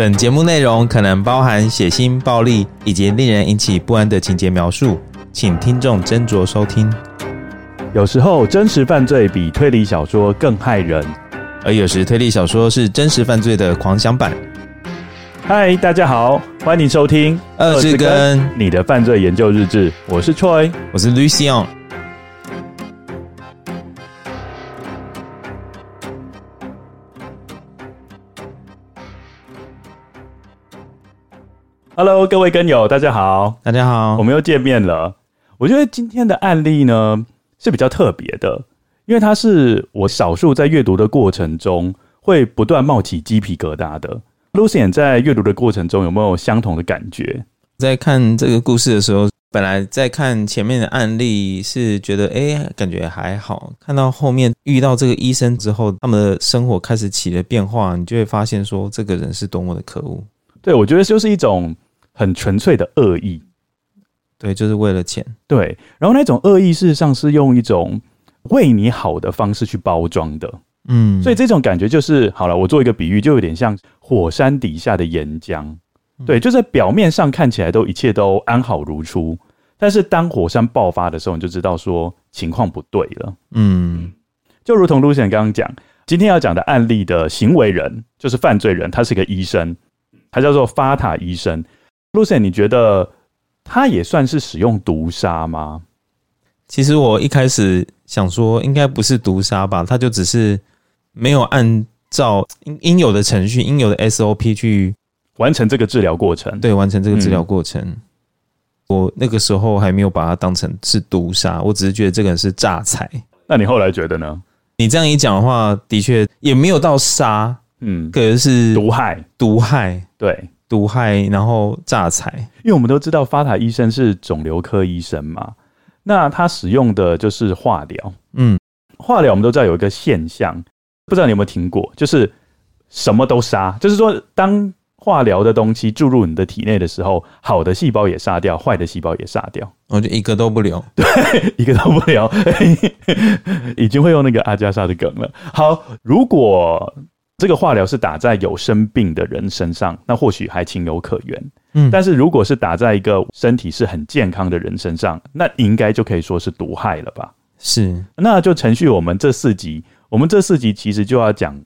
本节目内容可能包含血腥、暴力以及令人引起不安的情节描述，请听众斟酌收听。有时候真实犯罪比推理小说更害人，而有时推理小说是真实犯罪的狂想版。嗨，大家好，欢迎收听《二之根你的犯罪研究日志》，我是 Troy，我是 Lucien。Hello，各位跟友，大家好，大家好，我们又见面了。我觉得今天的案例呢是比较特别的，因为它是我少数在阅读的过程中会不断冒起鸡皮疙瘩的。Lucian 在阅读的过程中有没有相同的感觉？在看这个故事的时候，本来在看前面的案例是觉得哎，感觉还好。看到后面遇到这个医生之后，他们的生活开始起了变化，你就会发现说这个人是多么的可恶。对，我觉得就是一种很纯粹的恶意。对，就是为了钱。对，然后那种恶意事实上是用一种为你好的方式去包装的。嗯，所以这种感觉就是好了。我做一个比喻，就有点像火山底下的岩浆，对，就在表面上看起来都一切都安好如初，但是当火山爆发的时候，你就知道说情况不对了。嗯，就如同 Lucien 刚刚讲，今天要讲的案例的行为人就是犯罪人，他是个医生，他叫做法塔医生。Lucien，你觉得他也算是使用毒杀吗？其实我一开始想说，应该不是毒杀吧，他就只是。没有按照应应有的程序、应有的 SOP 去完成这个治疗过程。对，完成这个治疗过程。嗯、我那个时候还没有把它当成是毒杀，我只是觉得这个人是诈财。那你后来觉得呢？你这样一讲的话，的确也没有到杀，嗯，可能是毒害，毒害，对，毒害，然后榨财。因为我们都知道发塔医生是肿瘤科医生嘛，那他使用的就是化疗。嗯，化疗我们都知道有一个现象。不知道你有没有听过，就是什么都杀，就是说，当化疗的东西注入你的体内的时候，好的细胞也杀掉，坏的细胞也杀掉，我就一个都不留，对，一个都不留，已经会用那个阿加莎的梗了。好，如果这个化疗是打在有生病的人身上，那或许还情有可原。嗯，但是如果是打在一个身体是很健康的人身上，那应该就可以说是毒害了吧？是，那就程序我们这四集。我们这四集其实就要讲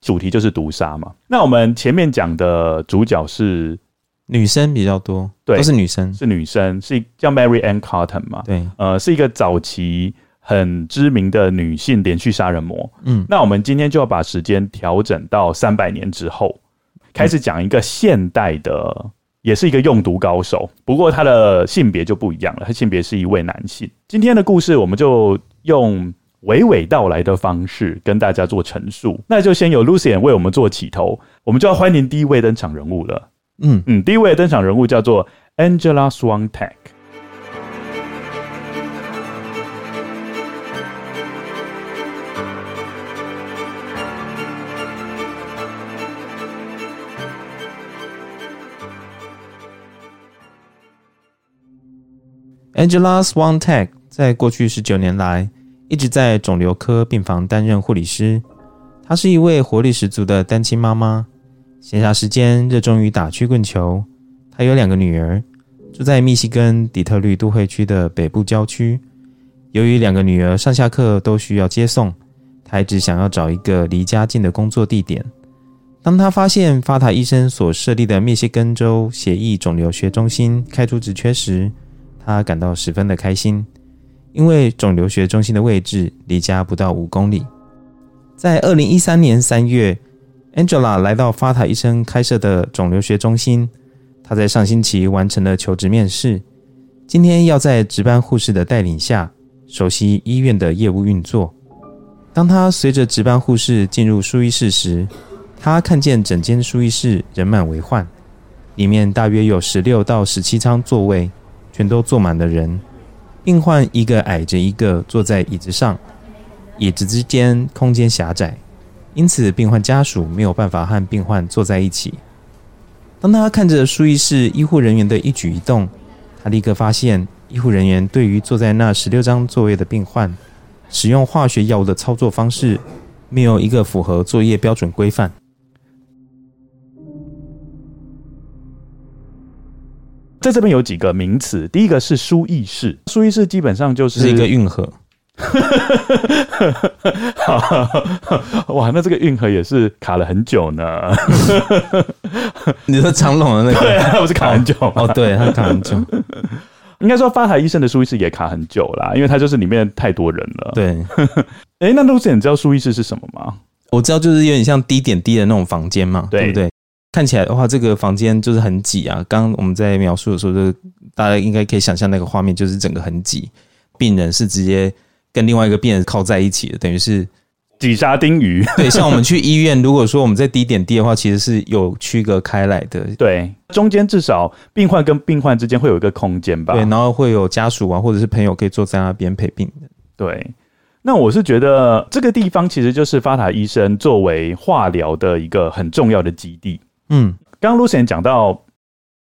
主题就是毒杀嘛。那我们前面讲的主角是女生比较多，对，都是女生，是女生，是叫 Mary Ann Cotton 嘛？对，呃，是一个早期很知名的女性连续杀人魔。嗯，那我们今天就要把时间调整到三百年之后，开始讲一个现代的，嗯、也是一个用毒高手，不过他的性别就不一样了，他性别是一位男性。今天的故事我们就用。娓娓道来的方式跟大家做陈述，那就先由 Lucien 为我们做起头，我们就要欢迎第一位登场人物了。嗯嗯，第一位登场人物叫做 Angela Swantek。Angela Swantek 在过去十九年来，一直在肿瘤科病房担任护理师。她是一位活力十足的单亲妈妈，闲暇时间热衷于打曲棍球。她有两个女儿，住在密西根底特律都会区的北部郊区。由于两个女儿上下课都需要接送，她一直想要找一个离家近的工作地点。当她发现法塔医生所设立的密西根州血液肿瘤学中心开出职缺时，他感到十分的开心。因为肿瘤学中心的位置离家不到五公里，在二零一三年三月，Angela 来到法塔医生开设的肿瘤学中心。她在上星期完成了求职面试，今天要在值班护士的带领下熟悉医院的业务运作。当她随着值班护士进入输液室时，她看见整间输液室人满为患，里面大约有十六到十七张座位，全都坐满了人。病患一个矮着一个坐在椅子上，椅子之间空间狭窄，因此病患家属没有办法和病患坐在一起。当他看着输液室医护人员的一举一动，他立刻发现医护人员对于坐在那十六张座位的病患使用化学药物的操作方式，没有一个符合作业标准规范。在这边有几个名词，第一个是输液室，输液室基本上就是，是一个运河。哇，那这个运河也是卡了很久呢。你说长龙的那个，对啊，不是卡很久哦，对，他卡很久。应该说发台医生的输液室也卡很久啦，因为他就是里面太多人了。对，哎、欸，那 Lucien 你知道输液室是什么吗？我知道，就是有点像滴点滴的那种房间嘛，对不对？看起来的话，这个房间就是很挤啊。刚刚我们在描述的时候，就大家应该可以想象那个画面，就是整个很挤，病人是直接跟另外一个病人靠在一起的，等于是。挤沙丁鱼，对，像我们去医院，如果说我们在低点滴的话，其实是有区隔开来的。对，中间至少病患跟病患之间会有一个空间吧。对，然后会有家属啊，或者是朋友可以坐在那边陪病人。对，那我是觉得这个地方其实就是发塔医生作为化疗的一个很重要的基地。嗯，刚刚 Lucian 讲到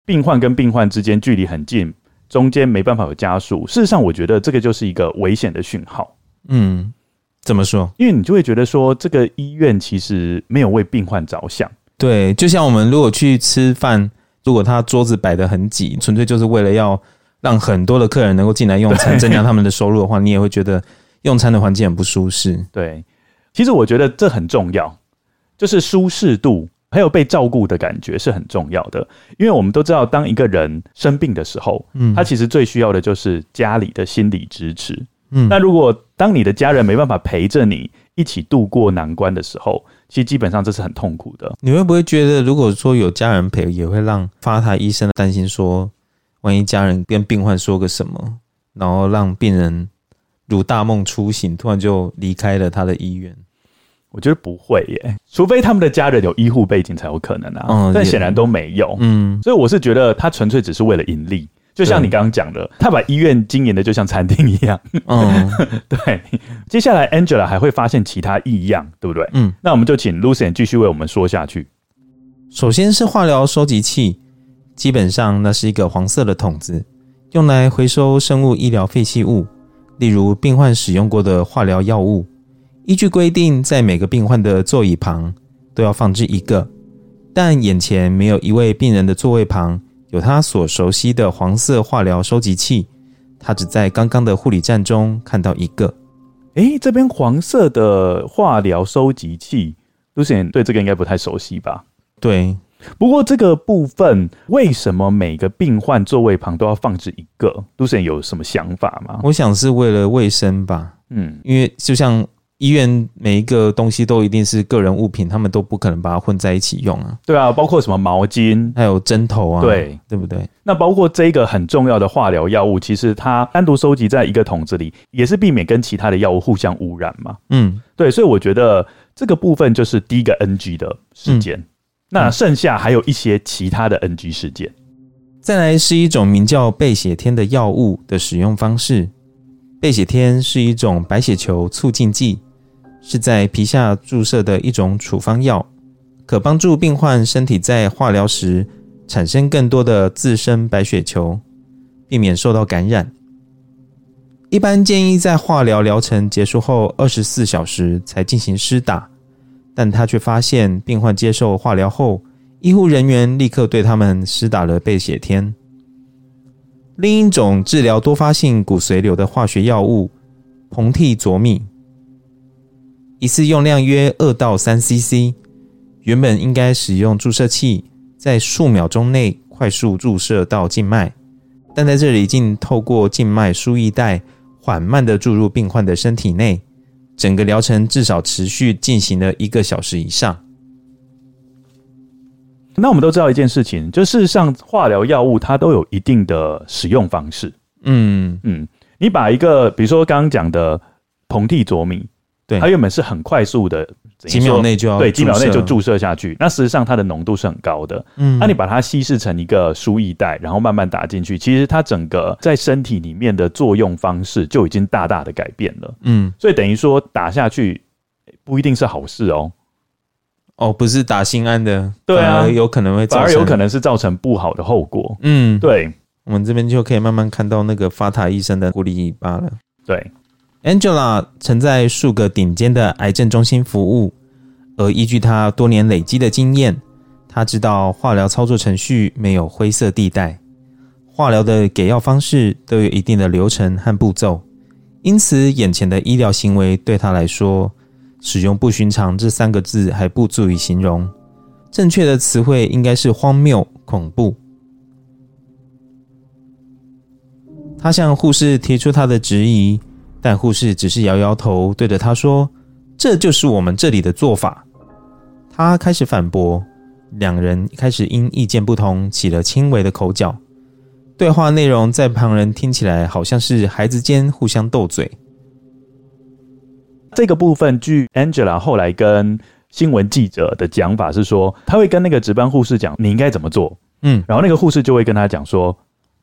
病患跟病患之间距离很近，中间没办法有加速。事实上，我觉得这个就是一个危险的讯号。嗯。怎么说？因为你就会觉得说，这个医院其实没有为病患着想。对，就像我们如果去吃饭，如果他桌子摆得很挤，纯粹就是为了要让很多的客人能够进来用餐，增加他们的收入的话，你也会觉得用餐的环境很不舒适。对，其实我觉得这很重要，就是舒适度还有被照顾的感觉是很重要的。因为我们都知道，当一个人生病的时候，嗯，他其实最需要的就是家里的心理支持。嗯，那如果当你的家人没办法陪着你一起度过难关的时候，其实基本上这是很痛苦的。你会不会觉得，如果说有家人陪，也会让发台医生担心说，万一家人跟病患说个什么，然后让病人如大梦初醒，突然就离开了他的医院？我觉得不会耶，除非他们的家人有医护背景才有可能啊。嗯，但显然都没有。嗯，所以我是觉得他纯粹只是为了盈利。就像你刚刚讲的，他把医院经营的就像餐厅一样。嗯，对。接下来 Angela 还会发现其他异样，对不对？嗯，那我们就请 Lucien 继续为我们说下去。首先是化疗收集器，基本上那是一个黄色的桶子，用来回收生物医疗废弃物，例如病患使用过的化疗药物。依据规定，在每个病患的座椅旁都要放置一个，但眼前没有一位病人的座位旁。有他所熟悉的黄色化疗收集器，他只在刚刚的护理站中看到一个。诶、欸，这边黄色的化疗收集器，Lucian 对这个应该不太熟悉吧？对，不过这个部分为什么每个病患座位旁都要放置一个？Lucian 有什么想法吗？我想是为了卫生吧。嗯，因为就像。医院每一个东西都一定是个人物品，他们都不可能把它混在一起用啊。对啊，包括什么毛巾，还有针头啊，对，对不对？那包括这个很重要的化疗药物，其实它单独收集在一个桶子里，也是避免跟其他的药物互相污染嘛。嗯，对，所以我觉得这个部分就是第一个 NG 的事件。嗯，那剩下还有一些其他的 NG 事件。再来是一种名叫倍血天的药物的使用方式。倍血天是一种白血球促进剂。是在皮下注射的一种处方药，可帮助病患身体在化疗时产生更多的自身白血球，避免受到感染。一般建议在化疗疗程结束后二十四小时才进行施打，但他却发现病患接受化疗后，医护人员立刻对他们施打了倍血天。另一种治疗多发性骨髓瘤的化学药物硼替佐米。一次用量约二到三 CC，原本应该使用注射器，在数秒钟内快速注射到静脉，但在这里竟透过静脉输液带缓慢地注入病患的身体内，整个疗程至少持续进行了一个小时以上。那我们都知道一件事情，就事实上化疗药物它都有一定的使用方式。嗯嗯，你把一个比如说刚刚讲的硼替佐米。对，它原本是很快速的，几秒内就要对，几秒内就注射下去。那事实上它的浓度是很高的。嗯，那你把它稀释成一个输液袋，然后慢慢打进去，其实它整个在身体里面的作用方式就已经大大的改变了。嗯，所以等于说打下去不一定是好事哦。哦，不是打心安的，对啊，有可能会造成，反而有可能是造成不好的后果。嗯，对，我们这边就可以慢慢看到那个发塔医生的狐狸尾巴了。对。Angela 曾在数个顶尖的癌症中心服务，而依据她多年累积的经验，她知道化疗操作程序没有灰色地带，化疗的给药方式都有一定的流程和步骤，因此眼前的医疗行为对他来说，使用“不寻常”这三个字还不足以形容，正确的词汇应该是荒谬、恐怖。他向护士提出他的质疑，但护士只是摇摇头，对着他说：“这就是我们这里的做法。”他开始反驳，两人开始因意见不同起了轻微的口角。对话内容在旁人听起来好像是孩子间互相斗嘴。这个部分，据 Angela 后来跟新闻记者的讲法是说，他会跟那个值班护士讲你应该怎么做，嗯，然后那个护士就会跟他讲说，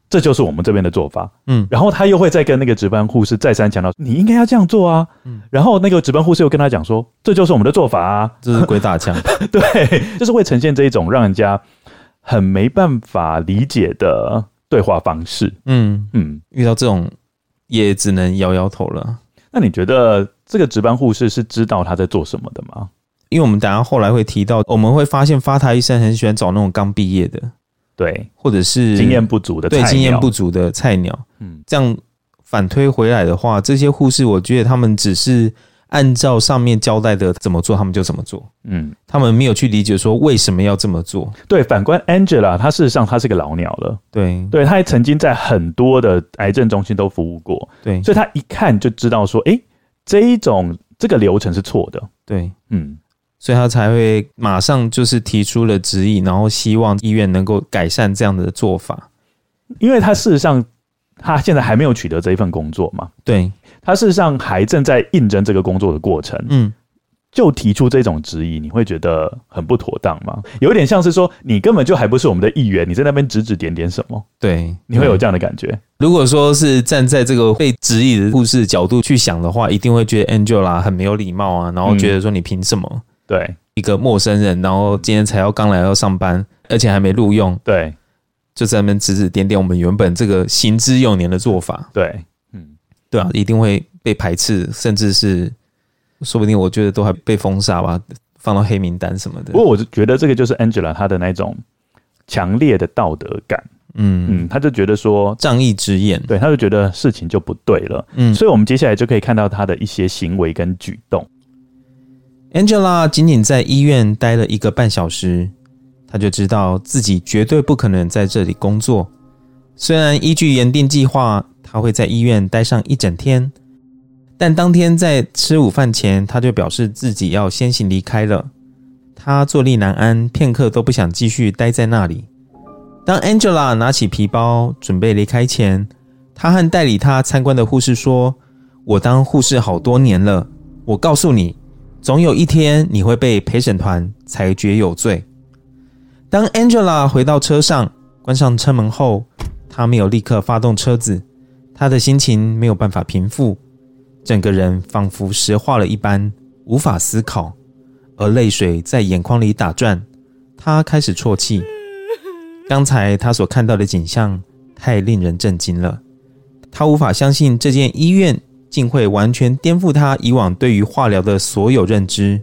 这就是我们这边的做法，嗯，然后他又会再跟那个值班护士再三强调你应该要这样做啊，嗯，然后那个值班护士又跟他讲说，这就是我们的做法啊，这是鬼打墙，对，就是会呈现这一种让人家很没办法理解的。对话方式，嗯。嗯，遇到这种也只能摇摇头了。那你觉得这个值班护士是知道他在做什么的吗？因为我们等下后来会提到，我们会发现发台医生很喜欢找那种刚毕业的，对，或者是经验不足的，对，经验不足的菜鸟。嗯，这样反推回来的话，这些护士，我觉得他们只是。按照上面交代的怎么做，他们就怎么做。嗯，他们没有去理解说为什么要这么做。对，反观 Angela，她事实上她是个老鸟了。对，对，她还曾经在很多的癌症中心都服务过。对，所以她一看就知道说，哎，这一种这个流程是错的。对，嗯，所以他才会马上就是提出了质疑，然后希望医院能够改善这样的做法。因为他事实上，他现在还没有取得这一份工作嘛。对。他事实上还正在应征这个工作的过程，嗯，就提出这种质疑，你会觉得很不妥当吗？有点像是说，你根本就还不是我们的议员，你在那边指指点点什么？对，你会有这样的感觉。如果说是站在这个被质疑的护士角度去想的话，一定会觉得 Angela 很没有礼貌啊，然后觉得说你凭什么？嗯，对，一个陌生人，然后今天才要刚来要上班，而且还没录用，对，就在那边指指点点我们原本这个行之有年的做法，对。嗯。对啊，一定会被排斥，甚至是说不定，我觉得都还被封杀吧，放到黑名单什么的。不过，我就觉得这个就是 Angela 她的那种强烈的道德感，嗯。嗯，他就觉得说仗义执言，对，他就觉得事情就不对了，嗯，所以我们接下来就可以看到他的一些行为跟举动。Angela 仅仅在医院待了一个半小时，她就知道自己绝对不可能在这里工作，虽然依据原定计划。她会在医院待上一整天，但当天在吃午饭前，她就表示自己要先行离开了。她坐立难安，片刻都不想继续待在那里。当 Angela 拿起皮包准备离开前，她和代理她参观的护士说：“我当护士好多年了，我告诉你，总有一天你会被陪审团裁决有罪。”当 Angela 回到车上，关上车门后，她没有立刻发动车子。她的心情没有办法平复，整个人仿佛石化了一般，无法思考，而泪水在眼眶里打转。她开始啜泣。刚才她所看到的景象太令人震惊了，她无法相信这间医院竟会完全颠覆他以往对于化疗的所有认知。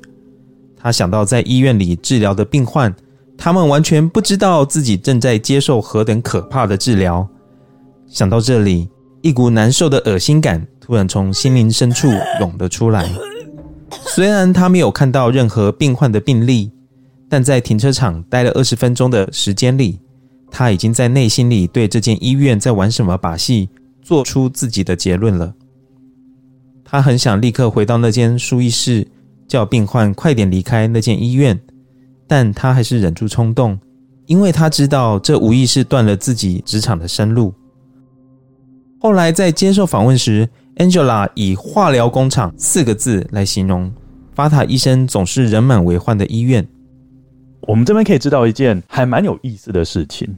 他想到在医院里治疗的病患，他们完全不知道自己正在接受何等可怕的治疗。想到这里。一股难受的恶心感突然从心灵深处涌了出来。虽然他没有看到任何病患的病历，但在停车场待了二十分钟的时间里，他已经在内心里对这间医院在玩什么把戏做出自己的结论了。他很想立刻回到那间输液室，叫病患快点离开那间医院，但他还是忍住冲动，因为他知道这无疑是断了自己职场的生路。后来在接受访问时，Angela 以“化疗工厂”四个字来形容法塔医生总是人满为患的医院。我们这边可以知道一件还蛮有意思的事情，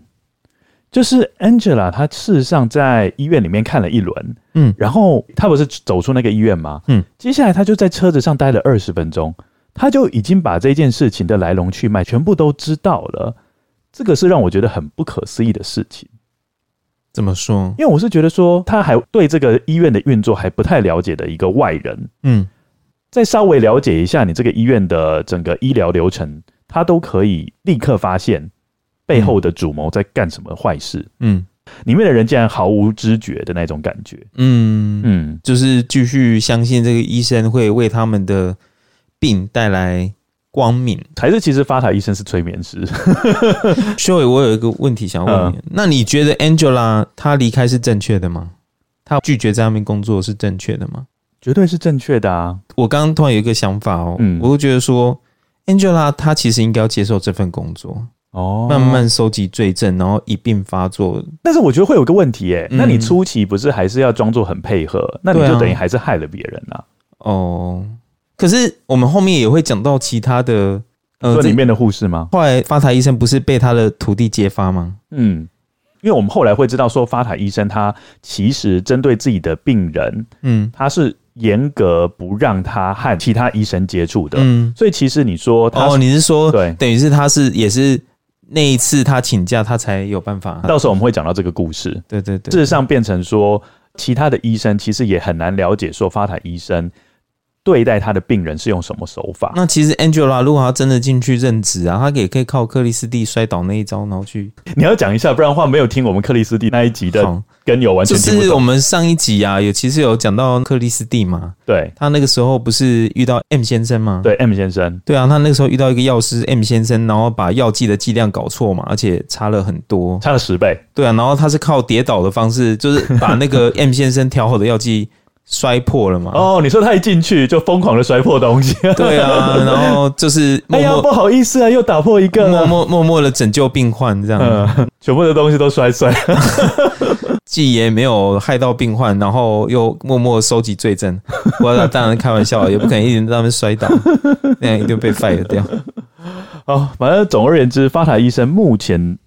就是 Angela 她事实上在医院里面看了一轮，嗯，然后她不是走出那个医院吗？嗯，接下来她就在车子上待了二十分钟，她就已经把这件事情的来龙去脉全部都知道了。这个是让我觉得很不可思议的事情。怎么说？因为我是觉得说，他还对这个医院的运作还不太了解的一个外人，嗯，再稍微了解一下你这个医院的整个医疗流程，他都可以立刻发现背后的主谋在干什么坏事，嗯，里面的人竟然毫无知觉的那种感觉。嗯嗯，就是继续相信这个医生会为他们的病带来光明，还是其实法塔医生是催眠师？修伟，我有一个问题想问你，嗯、那你觉得 Angela 她离开是正确的吗？她拒绝在那边工作是正确的吗？绝对是正确的啊！我刚刚突然有一个想法哦，嗯，我会觉得说 Angela 她其实应该要接受这份工作。哦，慢慢收集罪证，然后一并发作。但是我觉得会有个问题，哎，那你初期不是还是要装作很配合？嗯、那你就等于还是害了别人啊。哦，可是我们后面也会讲到其他的，呃，里面的护士吗？后来发塔医生不是被他的徒弟揭发吗？嗯，因为我们后来会知道说，发塔医生他其实针对自己的病人，嗯，他是严格不让他和其他医生接触的。嗯，所以其实你说他，哦，你是说，对，等于是他是也是。那一次他请假，他才有办法。到时候我们会讲到这个故事。对对对，事实上变成说，其他的医生其实也很难了解说，发塔医生。对待他的病人是用什么手法？那其实 Angela 如果他真的进去任职啊，他也可以靠克里斯蒂摔倒那一招，然后去。你要讲一下，不然的话没有听我们克里斯蒂那一集的跟有完。就是我们上一集啊，有其实有讲到克里斯蒂嘛？对，他那个时候不是遇到 M 先生吗？对，M 先生。对啊，他那个时候遇到一个药师 M 先生，然后把药剂的剂量搞错嘛，而且差了很多，差了十倍。对啊，然后他是靠跌倒的方式，就是把那个 M 先生调好的药剂。摔破了嘛？哦，你说他一进去就疯狂的摔破东西。对啊，然后就是默默，哎呀，不好意思啊，又打破一个，默默默默的拯救病患，这样，嗯，全部的东西都摔碎，既也没有害到病患，然后又默默收集罪证。我当然开玩笑，也不可能一直在那边摔倒，那样一定被 fire 掉。哦，反正总而言之，法塔医生目前。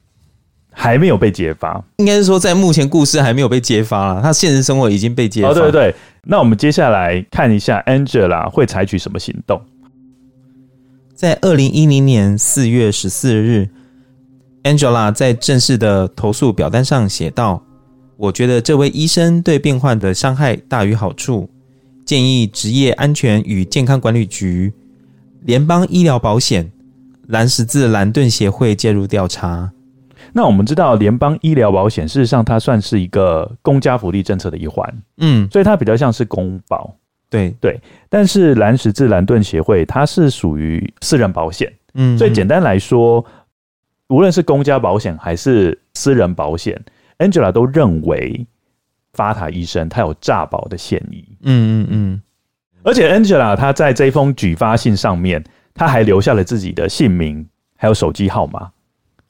还没有被揭发，应该是说在目前故事还没有被揭发了，他现实生活已经被揭发。哦，对对对，那我们接下来看一下 Angela 会采取什么行动。在二零一零年四月十四日，Angela 在正式的投诉表单上写道：“我觉得这位医生对病患的伤害大于好处，建议职业安全与健康管理局、联邦医疗保险、蓝十字蓝盾协会介入调查。”那我们知道，联邦医疗保险事实上它算是一个公家福利政策的一环，嗯，所以它比较像是公保，对对。但是蓝十字蓝盾协会它是属于私人保险，嗯，所以简单来说，无论是公家保险还是私人保险，Angela 都认为法塔医生他有诈保的嫌疑，嗯嗯嗯。而且 Angela 他在这封举发信上面，他还留下了自己的姓名，还有手机号码、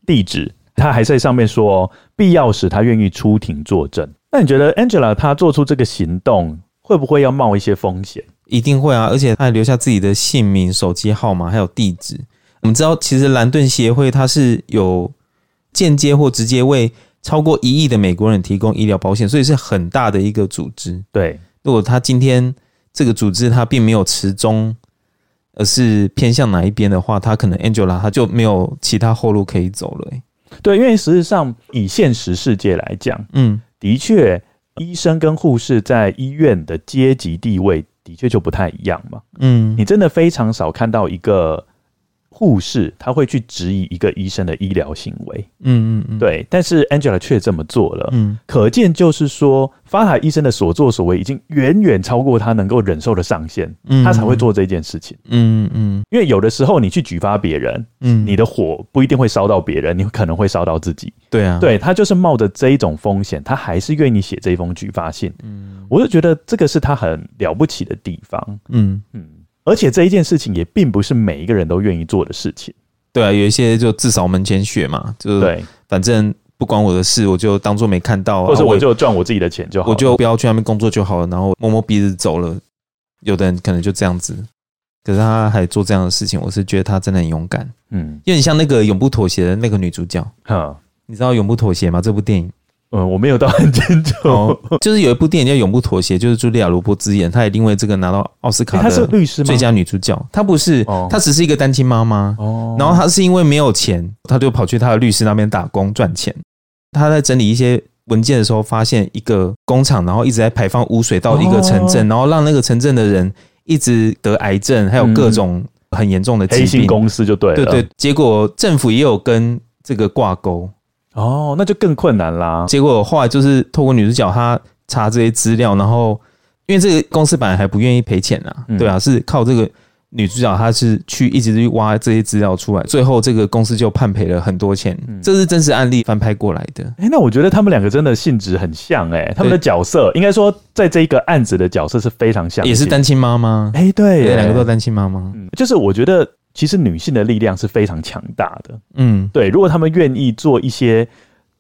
地址。他还在上面说，必要时他愿意出庭作证。那你觉得 Angela 她做出这个行动，会不会要冒一些风险？一定会啊！而且他还留下自己的姓名、手机号码还有地址。我们知道，其实蓝盾协会它是有间接或直接为超过一亿的美国人提供医疗保险，所以是很大的一个组织。对，如果他今天这个组织他并没有持中，而是偏向哪一边的话，他可能 Angela 他就没有其他后路可以走了。对，因为实际上以现实世界来讲，嗯，的确，医生跟护士在医院的阶级地位的确就不太一样嘛，嗯，你真的非常少看到一个。护士他会去质疑一个医生的医疗行为，嗯嗯嗯，对，但是 Angela 却这么做了，嗯，可见就是说，法海医生的所作所为已经远远超过他能够忍受的上限，嗯，他才会做这件事情，嗯嗯，因为有的时候你去举发别人，嗯，你的火不一定会烧到别人，你可能会烧到自己，对啊，对，他就是冒着这一种风险，他还是愿意写这封举发信，嗯，我就觉得这个是他很了不起的地方，嗯。嗯。而且这一件事情也并不是每一个人都愿意做的事情。对啊，有一些就自扫门前雪嘛，就对，反正不关我的事，我就当做没看到，或者我就赚我自己的钱就好，我就不要去那边工作就好了，然后摸摸鼻子走了。有的人可能就这样子，可是他还做这样的事情，我是觉得他真的很勇敢。嗯，有点像那个永不妥协的那个女主角。哈，你知道永不妥协吗？这部电影。嗯，我没有到很清楚。哦，就是有一部电影叫《永不妥协》，就是茱莉亚·罗伯兹演，她也因为这个拿到奥斯卡。她是律师？最佳女主角？她不是，她只是一个单亲妈妈。哦，然后她是因为没有钱，她就跑去她的律师那边打工赚钱。她在整理一些文件的时候，发现一个工厂，然后一直在排放污水到一个城镇，然后让那个城镇的人一直得癌症，还有各种很严重的疾病。黑心公司就对了。对对，结果政府也有跟这个挂钩。哦，那就更困难啦。结果后来就是透过女主角她查这些资料，然后因为这个公司本来还不愿意赔钱啊，嗯、对啊，是靠这个。女主角她是去一直去挖这些资料出来，最后这个公司就判赔了很多钱。嗯、这是真实案例翻拍过来的。哎、欸，那我觉得他们两个真的性质很像哎、欸，他们的角色应该说在这一个案子的角色是非常像，也是单亲妈妈。哎、欸，对，两个都单亲妈妈。嗯，就是我觉得其实女性的力量是非常强大的。嗯，对，如果他们愿意做一些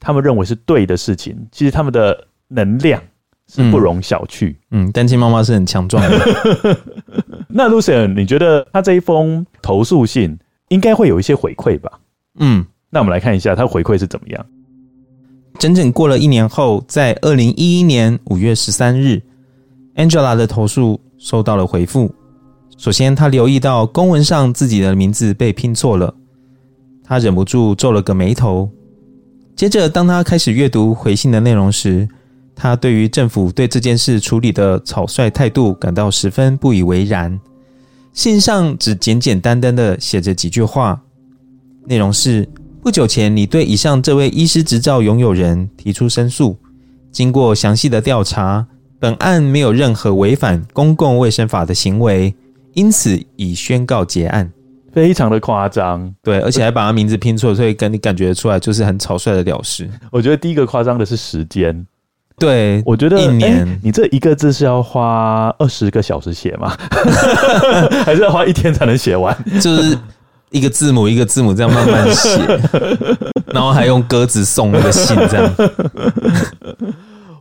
他们认为是对的事情，其实他们的能量是不容小觑。嗯，单亲妈妈是很强壮的。那 Lucien，你觉得他这一封投诉信应该会有一些回馈吧？嗯，那我们来看一下他回馈是怎么样。整整过了一年后，在二零一一年五月十三日，Angela 的投诉收到了回复。首先，他留意到公文上自己的名字被拼错了，他忍不住皱了个眉头。接着，当他开始阅读回信的内容时，他对于政府对这件事处理的草率态度感到十分不以为然。信上只简简单单的写着几句话，内容是：不久前你对以上这位医师执照拥有人提出申诉，经过详细的调查，本案没有任何违反公共卫生法的行为，因此已宣告结案。非常的夸张，对，而且还把他名字拼错，所以跟你感觉出来就是很草率的了事。我觉得第一个夸张的是时间。对，我觉得一年、欸，你这一个字是要花二十个小时写吗？还是要花一天才能写完？就是一个字母一个字母这样慢慢写，然后还用鸽子送那个信这样。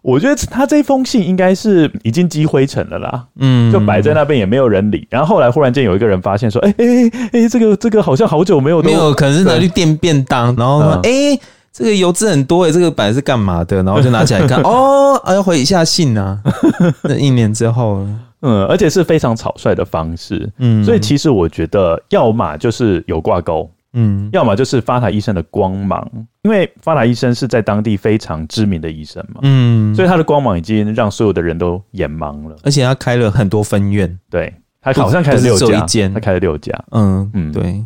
我觉得他这封信应该是已经积灰尘了啦，嗯，就摆在那边也没有人理。然后后来忽然间有一个人发现说：“哎哎哎，这个这个好像好久没有没有，可能是拿去垫便当，然后说哎。嗯欸这个油脂很多诶，这个本来是干嘛的？然后就拿起来看，哦，要回一下信啊。那一年之后，嗯，而且是非常草率的方式，嗯，所以其实我觉得，要么就是有挂钩，嗯，要么就是发塔医生的光芒，因为发塔医生是在当地非常知名的医生嘛，嗯，所以他的光芒已经让所有的人都眼盲了，而且他开了很多分院，对，他好像开了六家，他开了六家，嗯嗯，对，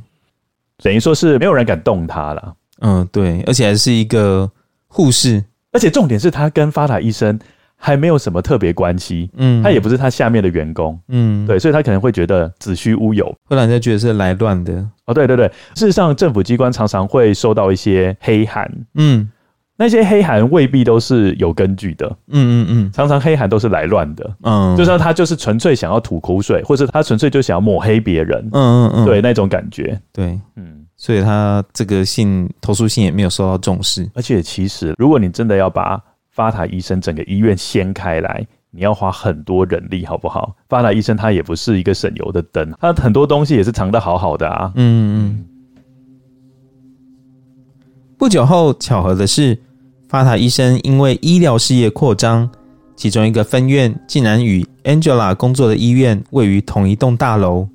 等于说是没有人敢动他了。嗯，对，而且还是一个护士，而且重点是他跟发塔医生还没有什么特别关系，嗯，他也不是他下面的员工，嗯，对，所以他可能会觉得子虚乌有，后来就觉得是来乱的。哦，对对对，事实上政府机关常常会收到一些黑函，嗯，那些黑函未必都是有根据的，嗯嗯嗯，常常黑函都是来乱的，嗯，就说他就是纯粹想要吐苦水，或者他纯粹就想要抹黑别人，嗯嗯嗯，对，那种感觉，对，嗯。所以他这个信投诉信也没有受到重视，而且其实如果你真的要把法塔医生整个医院掀开来，你要花很多人力，好不好？法塔医生他也不是一个省油的灯，他很多东西也是藏得好好的啊。嗯嗯。不久后，巧合的是，法塔医生因为医疗事业扩张，其中一个分院竟然与 Angela 工作的医院位于同一栋大楼。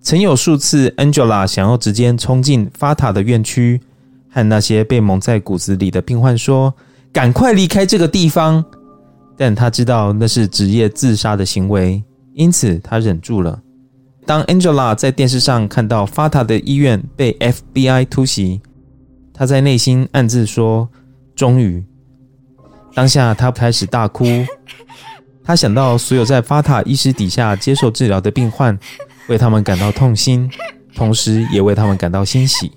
曾有数次，Angela 想要直接冲进法塔的院区，和那些被蒙在骨子里的病患说：“赶快离开这个地方。”但他知道那是职业自杀的行为，因此他忍住了。当 Angela 在电视上看到法塔的医院被 FBI 突袭，他在内心暗自说：“终于！”当下他开始大哭，他想到所有在法塔医师底下接受治疗的病患。为他们感到痛心，同时也为他们感到欣喜。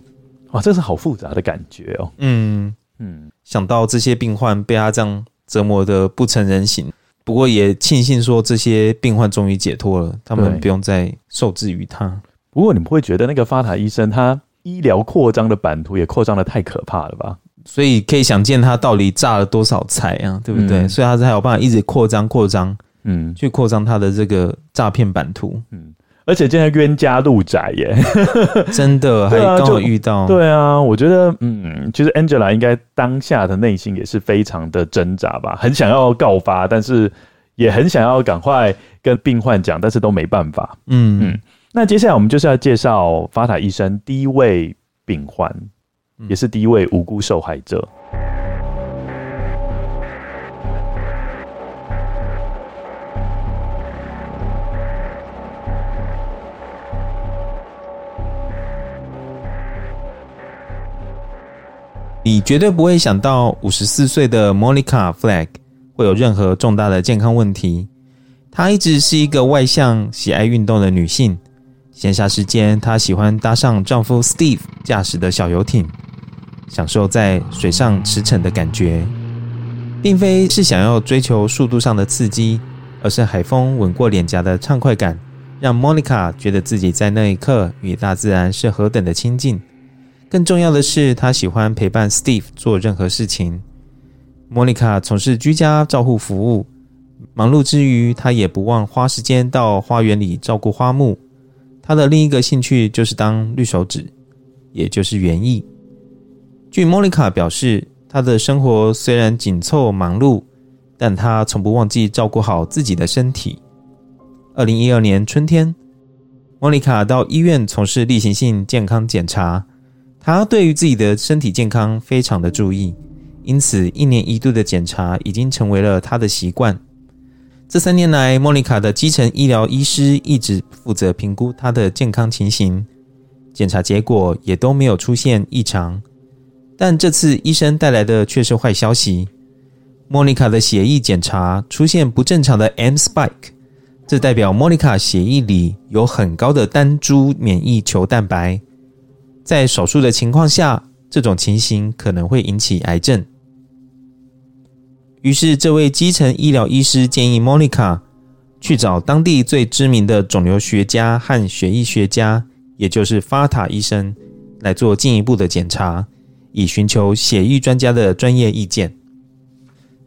哇，这是好复杂的感觉哦。嗯嗯，想到这些病患被他这样折磨的不成人形，不过也庆幸说这些病患终于解脱了，他们不用再受制于他。不过你们会觉得那个发塔医生他医疗扩张的版图也扩张的太可怕了吧？所以可以想见他到底诈了多少财啊，对不对？嗯、所以他才有办法一直扩张扩张，嗯，去扩张他的这个诈骗版图，嗯。而且现在冤家路窄耶，真的还刚好遇到。对啊，我觉得，嗯，其实 Angela 应该当下的内心也是非常的挣扎吧，很想要告发，但是也很想要赶快跟病患讲，但是都没办法。嗯嗯。那接下来我们就是要介绍法塔医生第一位病患，也是第一位无辜受害者。你绝对不会想到五十四岁的 Monica Flag 会有任何重大的健康问题。她一直是一个外向、喜爱运动的女性。闲暇时间，她喜欢搭上丈夫 Steve 驾驶的小游艇，享受在水上驰骋的感觉。并非是想要追求速度上的刺激，而是海风吻过脸颊的畅快感，让 Monica 觉得自己在那一刻与大自然是何等的亲近。更重要的是，她喜欢陪伴 Steve 做任何事情。Monica 从事居家照护服务，忙碌之余，她也不忘花时间到花园里照顾花木。她的另一个兴趣就是当绿手指，也就是园艺。据 Monica 表示，他的生活虽然紧凑忙碌，但他从不忘记照顾好自己的身体。二零一二年春天，莫妮卡到医院从事例行性健康检查。他对于自己的身体健康非常的注意，因此一年一度的检查已经成为了他的习惯。这三年来，莫妮卡的基层医疗医师一直负责评估她的健康情形，检查结果也都没有出现异常。但这次医生带来的却是坏消息。莫妮卡的血液检查出现不正常的 M spike，这代表莫妮卡血液里有很高的单株免疫球蛋白。在手术的情况下，这种情形可能会引起癌症。于是，这位基层医疗医师建议莫妮卡去找当地最知名的肿瘤学家和血液学家，也就是法塔医生，来做进一步的检查。以寻求血液专家的专业意见。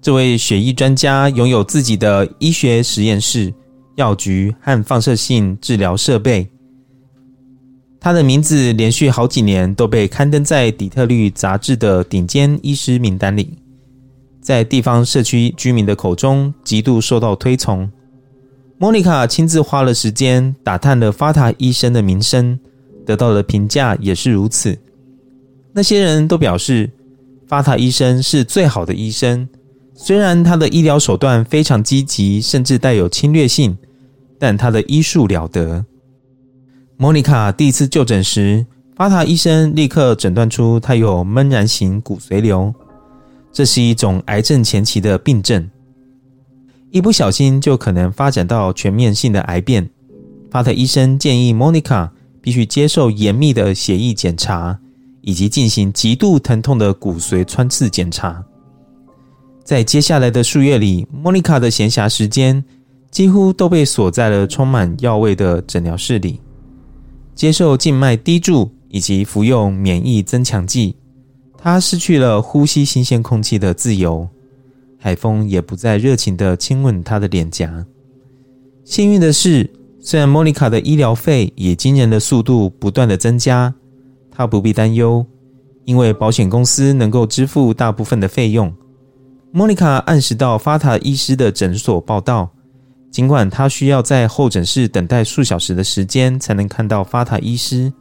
这位血液专家拥有自己的医学实验室、药局和放射性治疗设备。他的名字连续好几年都被刊登在底特律杂志的顶尖医师名单里，在地方社区居民的口中极度受到推崇。莫妮卡亲自花了时间打探了法塔医生的名声，得到的评价也是如此。那些人都表示，法塔医生是最好的医生。虽然他的医疗手段非常积极，甚至带有侵略性，但他的医术了得。莫妮卡第一次就诊时，法塔医生立刻诊断出他有闷燃型骨髓瘤，这是一种癌症前期的病症，一不小心就可能发展到全面性的癌变。法塔医生建议莫妮卡必须接受严密的血液检查。以及进行极度疼痛的骨髓穿刺检查。在接下来的数月里，莫妮卡的闲暇时间几乎都被锁在了充满药味的诊疗室里，接受静脉滴注以及服用免疫增强剂。他失去了呼吸新鲜空气的自由，海风也不再热情地亲吻他的脸颊。幸运的是，虽然莫妮卡的医疗费以惊人的速度不断地增加。他不必担忧，因为保险公司能够支付大部分的费用。莫妮卡按时到法塔医师的诊所报到，尽管他需要在候诊室等待数小时的时间才能看到法塔医师，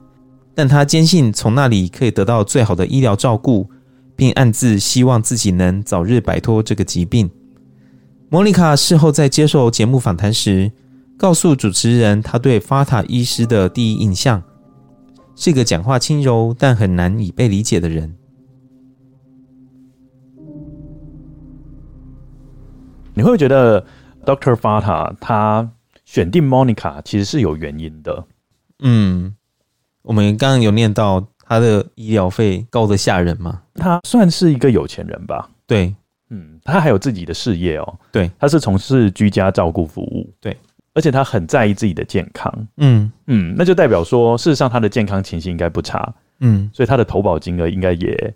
但他坚信从那里可以得到最好的医疗照顾，并暗自希望自己能早日摆脱这个疾病。莫妮卡事后在接受节目访谈时，告诉主持人她对法塔医师的第一印象。是个讲话轻柔但很难以被理解的人。你会觉得 Dr. Fata 他选定 Monica 其实是有原因的。嗯，我们刚刚有念到他的医疗费高得吓人吗？他算是一个有钱人吧？对，嗯，他还有自己的事业哦。对，他是从事居家照顾服务。对。而且他很在意自己的健康，嗯嗯，那就代表说，事实上他的健康情形应该不差，嗯，所以他的投保金额应该也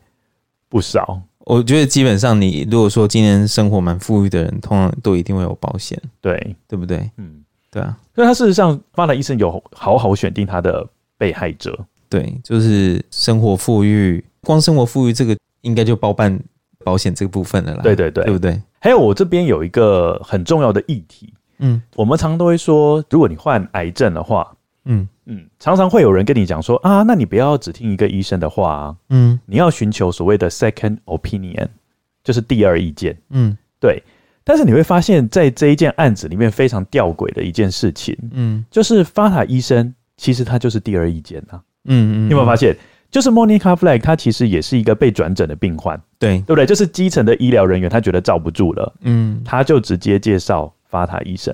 不少。我觉得基本上，你如果说今天生活蛮富裕的人，通常都一定会有保险，对对不对？嗯，对啊。所以他事实上，发达医生有好好选定他的被害者，对，就是生活富裕，光生活富裕这个应该就包办保险这个部分了啦。对对对，对不对？还有我这边有一个很重要的议题。嗯，我们常常都会说，如果你患癌症的话，嗯嗯，常常会有人跟你讲说啊，那你不要只听一个医生的话啊，嗯，你要寻求所谓的 second opinion，就是第二意见，嗯，对。但是你会发现在这一件案子里面非常吊诡的一件事情，嗯，就是法塔医生其实他就是第二意见啊，嗯嗯，你有没有发现？就是 Monica Fleck，她其实也是一个被转诊的病患，对。对不对？就是基层的医疗人员，他觉得罩不住了，嗯，他就直接介绍法塔医生，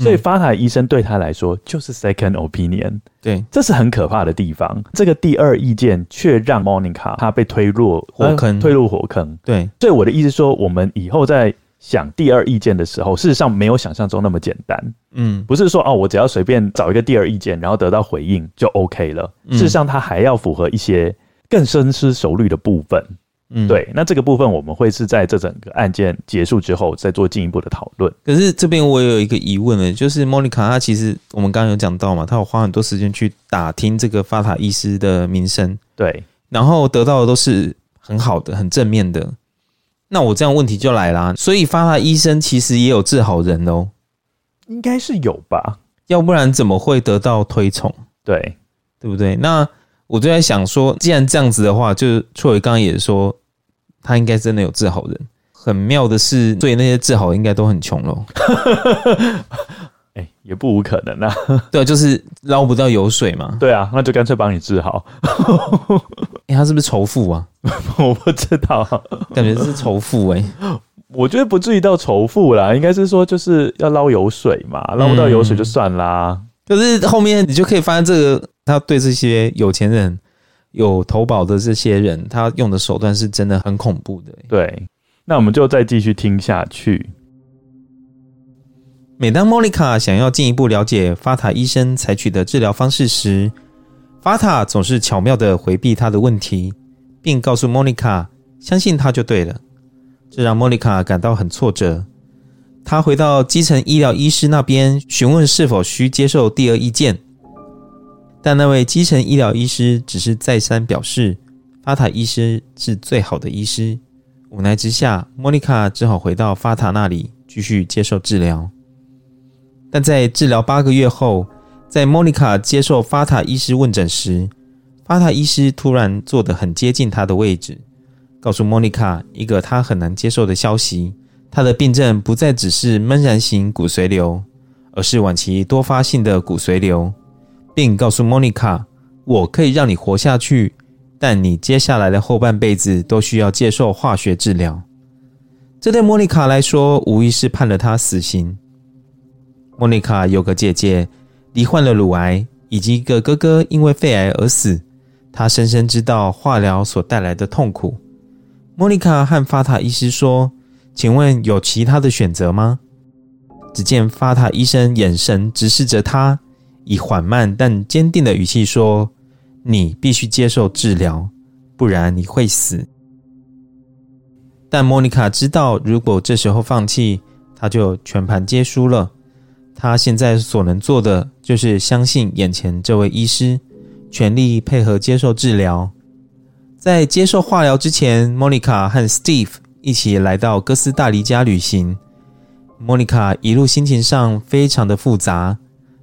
所以法塔医生对他来说就是 second opinion，对，这是很可怕的地方。这个第二意见却让 Monica 她被推入火坑，推入火坑。对，所以我的意思说，我们以后在想第二意见的时候，事实上没有想象中那么简单。嗯，不是说哦，我只要随便找一个第二意见，然后得到回应就 OK 了。事实上，它还要符合一些更深思熟虑的部分。嗯，对。那这个部分我们会是在这整个案件结束之后再做进一步的讨论。可是这边我有一个疑问呢，就是莫妮卡她其实我们刚刚有讲到嘛，她有花很多时间去打听这个法塔医师的名声，对，然后得到的都是很好的、很正面的。那我这样问题就来啦，所以法塔医生其实也有治好人哦，应该是有吧，要不然怎么会得到推崇？对，对不对？那我就在想说，既然这样子的话，就是错伟刚刚也说，他应该真的有治好人。很妙的是，所以那些治好应该都很穷喽。哎，也不无可能啊。对，就是捞不到油水嘛。对啊，那就干脆帮你治好。哎，他是不是仇富啊？我不知道，感觉是仇富哎。我觉得不至于到仇富啦，应该是说就是要捞油水嘛，捞不到油水就算啦。可是后面你就可以发现，这个他对这些有钱人、有投保的这些人，他用的手段是真的很恐怖的。对，那我们就再继续听下去。每当莫妮卡想要进一步了解法塔医生采取的治疗方式时，法塔总是巧妙的回避他的问题，并告诉莫妮卡相信他就对了。这让莫妮卡感到很挫折。他回到基层医疗医师那边询问是否需接受第二意见，但那位基层医疗医师只是再三表示法塔医师是最好的医师。无奈之下，莫妮卡只好回到法塔那里继续接受治疗。但在治疗八个月后，在莫妮卡接受法塔医师问诊时，法塔医师突然坐得很接近她的位置，告诉莫妮卡一个她很难接受的消息：他的病症不再只是闷燃型骨髓瘤，而是晚期多发性的骨髓瘤，并告诉莫妮卡：“我可以让你活下去，但你接下来的后半辈子都需要接受化学治疗。”这对莫妮卡来说，无疑是判了她死刑。莫妮卡有个姐姐罹患了乳癌，以及一个哥哥因为肺癌而死。她深深知道化疗所带来的痛苦。莫妮卡和法塔医师说：“请问有其他的选择吗？”只见法塔医生眼神直视着他，以缓慢但坚定的语气说：“你必须接受治疗，不然你会死。”但莫妮卡知道，如果这时候放弃，她就全盘皆输了。他现在所能做的就是相信眼前这位医师，全力配合接受治疗。在接受化疗之前，莫妮卡和 Steve 一起来到哥斯大黎加旅行。莫妮卡一路心情上非常的复杂，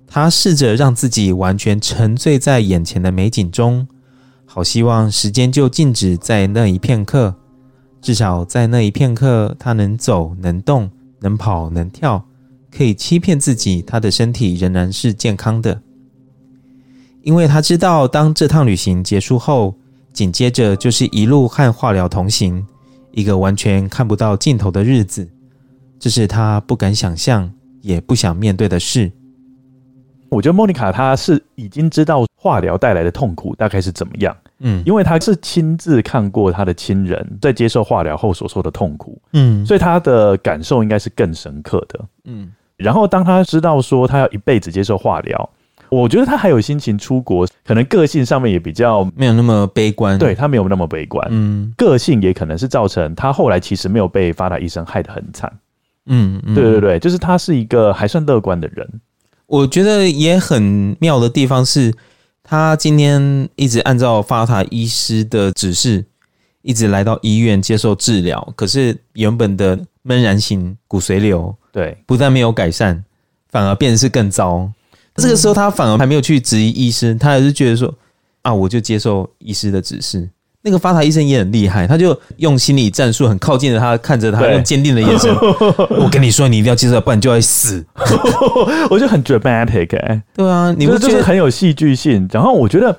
她试着让自己完全沉醉在眼前的美景中，好希望时间就静止在那一片刻，至少在那一片刻，她能走、能动、能跑、能跳。可以欺骗自己，他的身体仍然是健康的，因为他知道，当这趟旅行结束后，紧接着就是一路和化疗同行，一个完全看不到尽头的日子。这是他不敢想象，也不想面对的事。我觉得莫妮卡她是已经知道化疗带来的痛苦大概是怎么样，嗯，因为她是亲自看过她的亲人在接受化疗后所受的痛苦，嗯，所以她的感受应该是更深刻的，嗯。然后，当她知道说她要一辈子接受化疗，我觉得他还有心情出国，可能个性上面也比较没有那么悲观。对，他没有那么悲观，嗯，个性也可能是造成他后来其实没有被法塔医生害得很惨。嗯，对对对，就是他是一个还算乐观的人。我觉得也很妙的地方是，他今天一直按照法塔医师的指示，一直来到医院接受治疗，可是原本的闷然型骨髓瘤。对，不但没有改善，反而变得是更糟。嗯、这个时候，他反而还没有去质疑医生，他还是觉得说：“啊，我就接受医师的指示。”那个发塔医生也很厉害，他就用心理战术，很靠近的他，看着他，用坚定的眼神：“ 我跟你说，你一定要接受，不然就会死。”我就很 dramatic，哎、欸，对啊，你们就是很有戏剧性？然后我觉得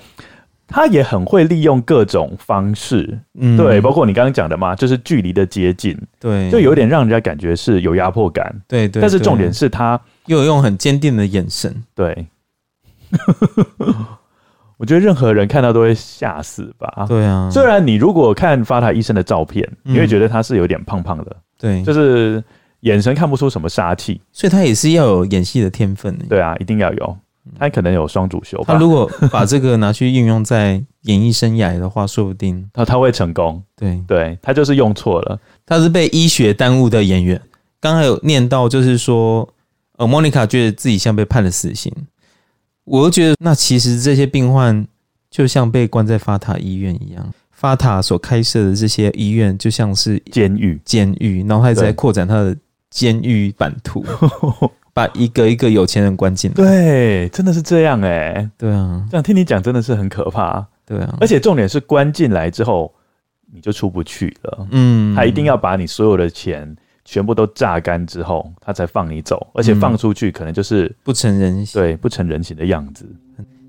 他也很会利用各种方式，嗯，对，包括你刚刚讲的嘛，就是距离的接近，对，就有点让人家感觉是有压迫感，對对，对。但是重点是他又用很坚定的眼神，对。我觉得任何人看到都会吓死吧？对啊。虽然你如果看发塔医生的照片，你会觉得他是有点胖胖的，对，就是眼神看不出什么杀气，所以他也是要有演戏的天分。对啊，一定要有。他可能有双主修。他如果把这个拿去运用在演艺生涯的话，说不定 他他会成功。对对，他就是用错了，他是被医学耽误的演员。刚才有念到，就是说，呃，莫妮卡觉得自己像被判了死刑。我就觉得，那其实这些病患就像被关在法塔医院一样，法塔所开设的这些医院就像是监狱，监狱，然后他一直在扩展他的监狱版图。把一个一个有钱人关进来，对，真的是这样哎、欸，对啊，这样听你讲真的是很可怕，对啊，而且重点是关进来之后你就出不去了，嗯，他一定要把你所有的钱全部都榨干之后，他才放你走，而且放出去可能就是不成人形，对，不成人形的样子。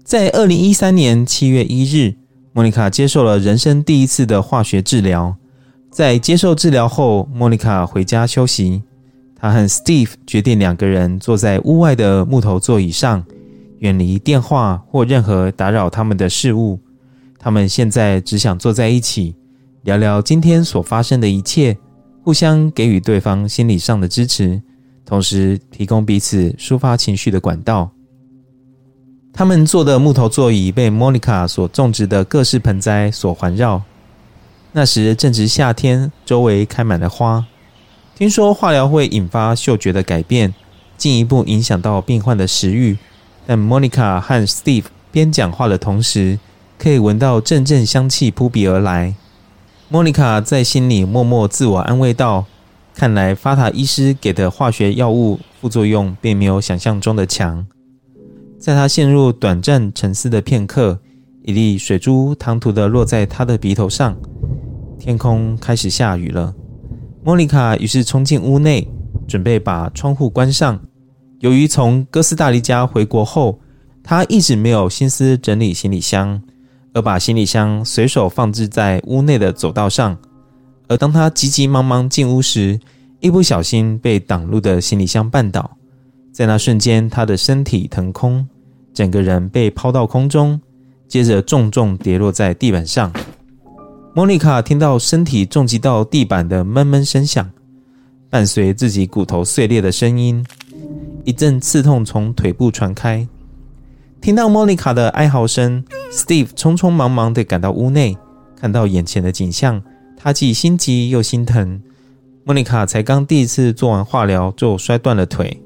在二零一三年七月一日，莫妮卡接受了人生第一次的化学治疗，在接受治疗后，莫妮卡回家休息。她和 Steve 决定两个人坐在屋外的木头座椅上，远离电话或任何打扰他们的事物。他们现在只想坐在一起，聊聊今天所发生的一切，互相给予对方心理上的支持，同时提供彼此抒发情绪的管道。他们坐的木头座椅被 Monica 所种植的各式盆栽所环绕。那时正值夏天，周围开满了花。听说化疗会引发嗅觉的改变，进一步影响到病患的食欲。但 Monica 和 Steve 边讲话的同时，可以闻到阵阵香气扑鼻而来。莫妮卡在心里默默自我安慰道：“看来法塔医师给的化学药物副作用并没有想象中的强。”在他陷入短暂沉思的片刻，一粒水珠唐突地落在他的鼻头上。天空开始下雨了。莫妮卡于是冲进屋内，准备把窗户关上。由于从哥斯达黎加回国后，她一直没有心思整理行李箱，而把行李箱随手放置在屋内的走道上。而当他急急忙忙进屋时，一不小心被挡路的行李箱绊倒，在那瞬间，他的身体腾空，整个人被抛到空中，接着重重跌落在地板上。莫妮卡听到身体重击到地板的闷闷声响，伴随自己骨头碎裂的声音，一阵刺痛从腿部传开。听到莫妮卡的哀嚎声，Steve 匆匆忙忙地赶到屋内，看到眼前的景象，他既心急又心疼。莫妮卡才刚第一次做完化疗就摔断了腿，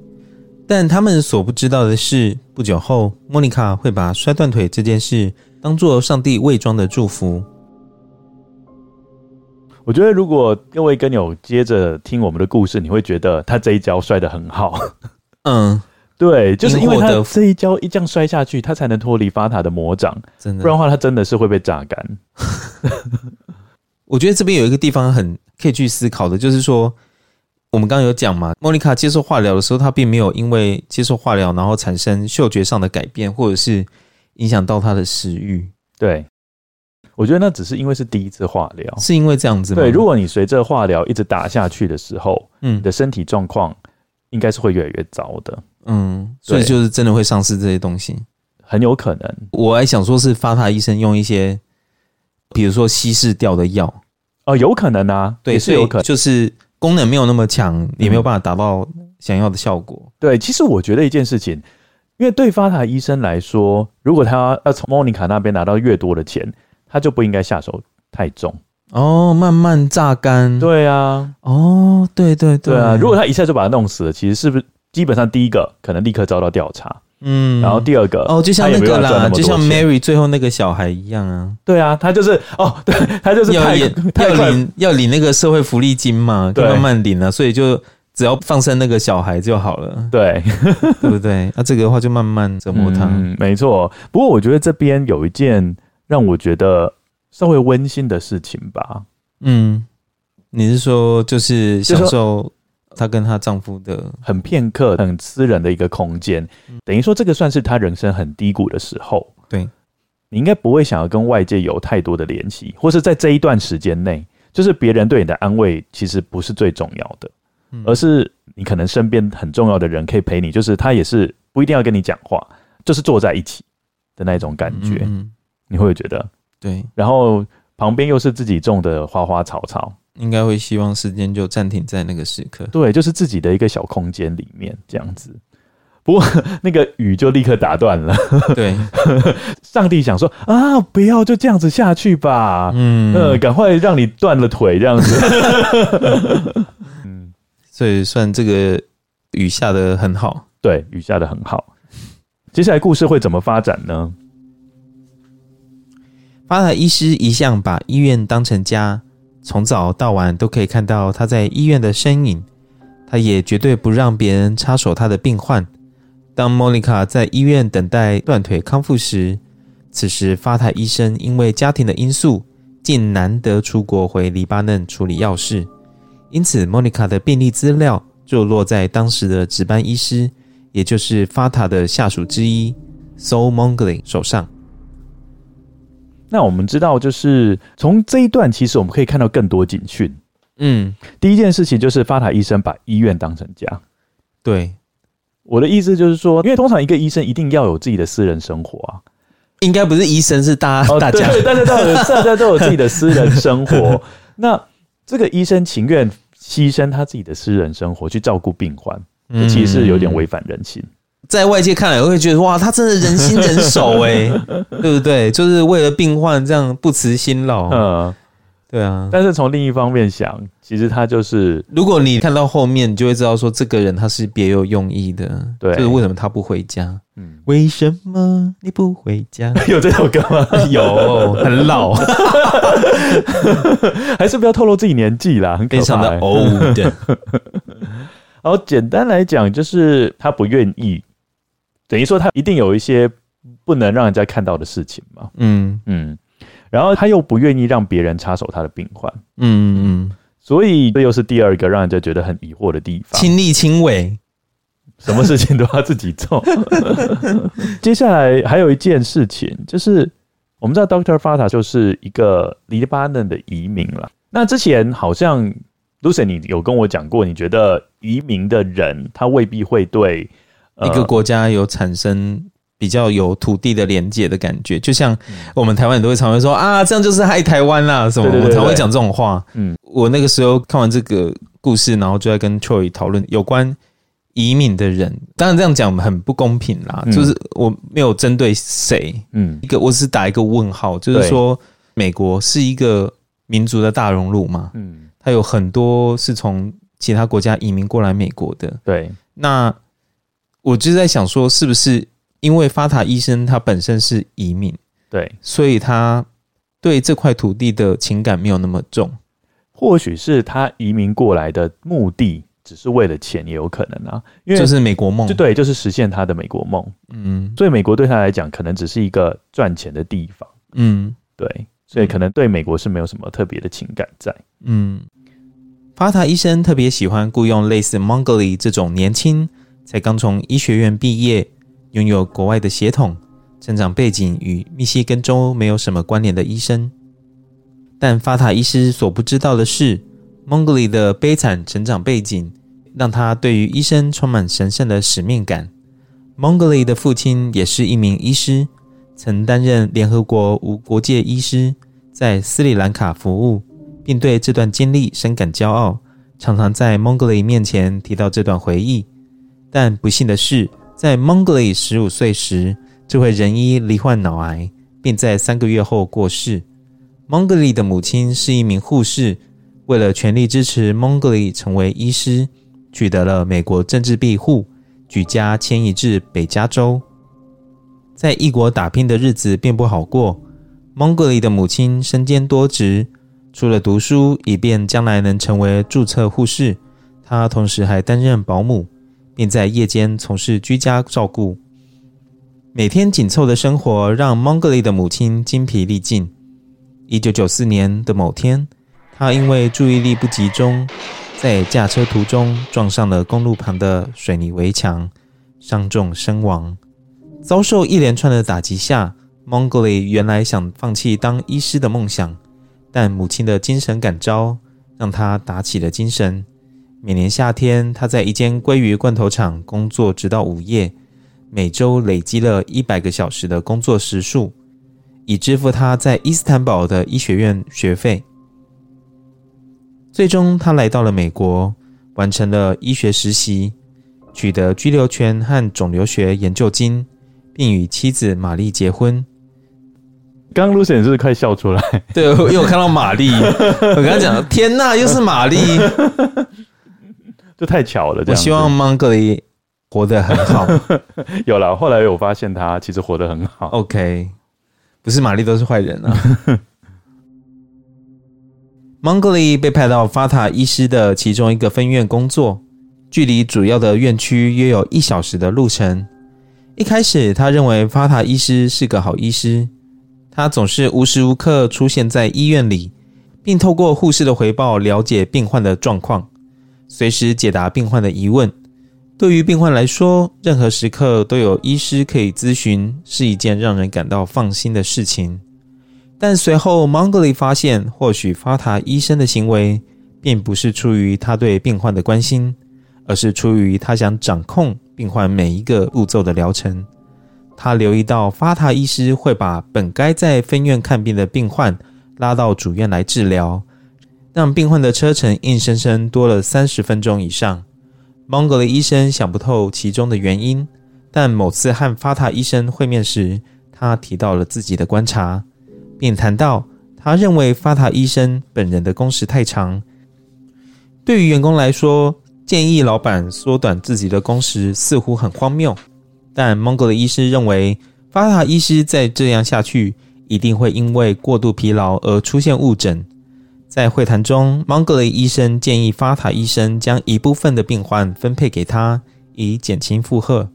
但他们所不知道的是，不久后莫妮卡会把摔断腿这件事当做上帝伪装的祝福。我觉得，如果各位跟友接着听我们的故事，你会觉得他这一跤摔得很好。嗯，对，就是因为他这一跤一这样摔下去，他才能脱离法塔的魔掌。真的，不然的话，他真的是会被榨干。我觉得这边有一个地方很可以去思考的，就是说，我们刚刚有讲嘛，莫妮卡接受化疗的时候，她并没有因为接受化疗然后产生嗅觉上的改变，或者是影响到她的食欲。对。我觉得那只是因为是第一次化疗，是因为这样子吗？对，如果你随着化疗一直打下去的时候，嗯，你的身体状况应该是会越来越糟的，嗯，所以就是真的会丧失这些东西，很有可能。我还想说是发塔医生用一些，比如说稀释掉的药，哦，有可能啊，对，是有可能，就是功能没有那么强，也没有办法达到想要的效果。嗯。对，其实我觉得一件事情，因为对发塔医生来说，如果他要从莫妮卡那边拿到越多的钱。他就不应该下手太重哦，慢慢榨干。对啊，哦，对对对，对啊。如果他一下就把他弄死了，其实是不是基本上第一个可能立刻遭到调查？嗯，然后第二个哦，就像那个啦，就像 Mary 最后那个小孩一样啊。对啊，他就是哦，对，他就是要要领要领那个社会福利金嘛，就慢慢领了，所以就只要放生那个小孩就好了。对，对不对？那这个的话就慢慢折磨他。嗯，没错。不过我觉得这边有一件。让我觉得稍微温馨的事情吧。嗯，你是说就是享受她跟她丈夫的很片刻、很私人的一个空间，等于说这个算是她人生很低谷的时候。对，你应该不会想要跟外界有太多的联系，或是在这一段时间内，就是别人对你的安慰其实不是最重要的，而是你可能身边很重要的人可以陪你，就是他也是不一定要跟你讲话，就是坐在一起的那种感觉，嗯你会觉得？对，然后旁边又是自己种的花花草草，应该会希望时间就暂停在那个时刻，对，就是自己的一个小空间里面这样子。不过那个雨就立刻打断了。对，上帝想说啊，不要就这样子下去吧。嗯，呃，赶快让你断了腿这样子。嗯，所以算这个雨下得很好。对，雨下得很好。接下来故事会怎么发展呢？发达医师一向把医院当成家，从早到晚都可以看到他在医院的身影。他也绝对不让别人插手他的病患。当莫妮卡在医院等待断腿康复时，此时法塔医生因为家庭的因素，竟难得出国回黎巴嫩处理要事，因此莫妮卡的病历资料就落在当时的值班医师，也就是法塔的下属之一 s o u l m o n g l i n g 手上。那我们知道，就是从这一段，其实我们可以看到更多警讯。嗯，第一件事情就是发塔医生把医院当成家。对。我的意思就是说，因为通常一个医生一定要有自己的私人生活啊，应该不是医生，是大家、哦、大家，大家都有大家都有自己的私人生活。那这个医生情愿牺牲他自己的私人生活去照顾病患，这其实是有点违反人性。在外界看来，我会觉得哇，他真的人心人手哎，对不对？就是为了病患这样不辞辛劳。嗯。对啊，但是从另一方面想，其实他就是，如果你看到后面，你就会知道说，这个人他是别有用意的。对，就是为什么他不回家？嗯，为什么你不回家？有这首歌吗？有，很老，还是不要透露自己年纪啦，非常的 old。然后简单来讲，就是他不愿意，等于说他一定有一些不能让人家看到的事情嘛。嗯嗯。然后他又不愿意让别人插手他的病患，嗯嗯，所以这又是第二个让人家觉得很疑惑的地方。亲力亲为，什么事情都要自己做。接下来还有一件事情，就是我们知道 Doctor Fata 就是一个黎巴嫩的移民了。那之前好像 Lucien 你有跟我讲过，你觉得移民的人他未必会对一个国家有产生。比较有土地的连结的感觉，就像我们台湾人都会常会说啊，这样就是害台湾啦，什么？我们常会讲这种话。嗯，我那个时候看完这个故事，然后就在跟 Troy 讨论有关移民的人。当然这样讲很不公平啦，就是我没有针对谁，嗯，一个我只是打一个问号，就是说美国是一个民族的大熔炉嘛，嗯，它有很多是从其他国家移民过来美国的，对。那我就在想说，是不是？因为法塔医生他本身是移民，对，所以他对这块土地的情感没有那么重。或许是他移民过来的目的只是为了钱，也有可能啊。因为就是美国梦，就对，就是实现他的美国梦。嗯，所以美国对他来讲，可能只是一个赚钱的地方。嗯，对，所以可能对美国是没有什么特别的情感在。嗯，法塔医生特别喜欢雇佣类似 Mongoli 这种年轻，才刚从医学院毕业。拥有国外的血统、成长背景与密西根州没有什么关联的医生，但法塔医师所不知道的是，Mongoli 的悲惨成长背景让他对于医生充满神圣的使命感。Mongoli 的父亲也是一名医师，曾担任联合国无国界医师，在斯里兰卡服务，并对这段经历深感骄傲，常常在 Mongoli 面前提到这段回忆。但不幸的是，在 Mongoli 十五岁时，这位仁医罹患脑癌，并在三个月后过世。Mongoli 的母亲是一名护士，为了全力支持 Mongoli 成为医师，取得了美国政治庇护，举家迁移至北加州。在异国打拼的日子并不好过。Mongoli 的母亲身兼多职，除了读书以便将来能成为注册护士，她同时还担任保姆。并在夜间从事居家照顾，每天紧凑的生活让 Mongoli 的母亲精疲力尽。一九九四年的某天，她因为注意力不集中，在驾车途中撞上了公路旁的水泥围墙，伤重身亡。遭受一连串的打击下 Mongoli 原来想放弃当医师的梦想，但母亲的精神感召让他打起了精神。每年夏天，他在一间鲑鱼罐头厂工作，直到午夜，每周累积了一百个小时的工作时数，以支付他在伊斯坦堡的医学院学费。最终，他来到了美国，完成了医学实习，取得居留权和肿瘤学研究金，并与妻子玛丽结婚。刚刚 Lucien 是不是快笑出来？对，因为我看到玛丽，我跟他讲：“天呐，又是玛丽，这太巧了。”我希望 Mongoli 活得很好。有了，后来我发现他其实活得很好。OK，不是玛丽都是坏人啊。Mongoli 被派到法塔医师的其中一个分院工作，距离主要的院区约有一小时的路程。一开始，他认为法塔医师是个好医师。他总是无时无刻出现在医院里，并透过护士的回报了解病患的状况，随时解答病患的疑问。对于病患来说，任何时刻都有医师可以咨询，是一件让人感到放心的事情。但随后，Mongoli 发现，或许 Fat 治医生的行为并不是出于他对病患的关心，而是出于他想掌控病患每一个步骤的疗程。他留意到，法塔医师会把本该在分院看病的病患拉到主院来治疗，让病患的车程硬生生多了三十分钟以上。Mongoli 医生想不透其中的原因，但某次和法塔医生会面时，他提到了自己的观察，并谈到他认为法塔医生本人的工时太长。对于员工来说，建议老板缩短自己的工时似乎很荒谬。但 Mongoli 医师认为，法塔医师再这样下去，一定会因为过度疲劳而出现误诊。在会谈中，Mongoli 医生建议法塔医生将一部分的病患分配给他，以减轻负荷。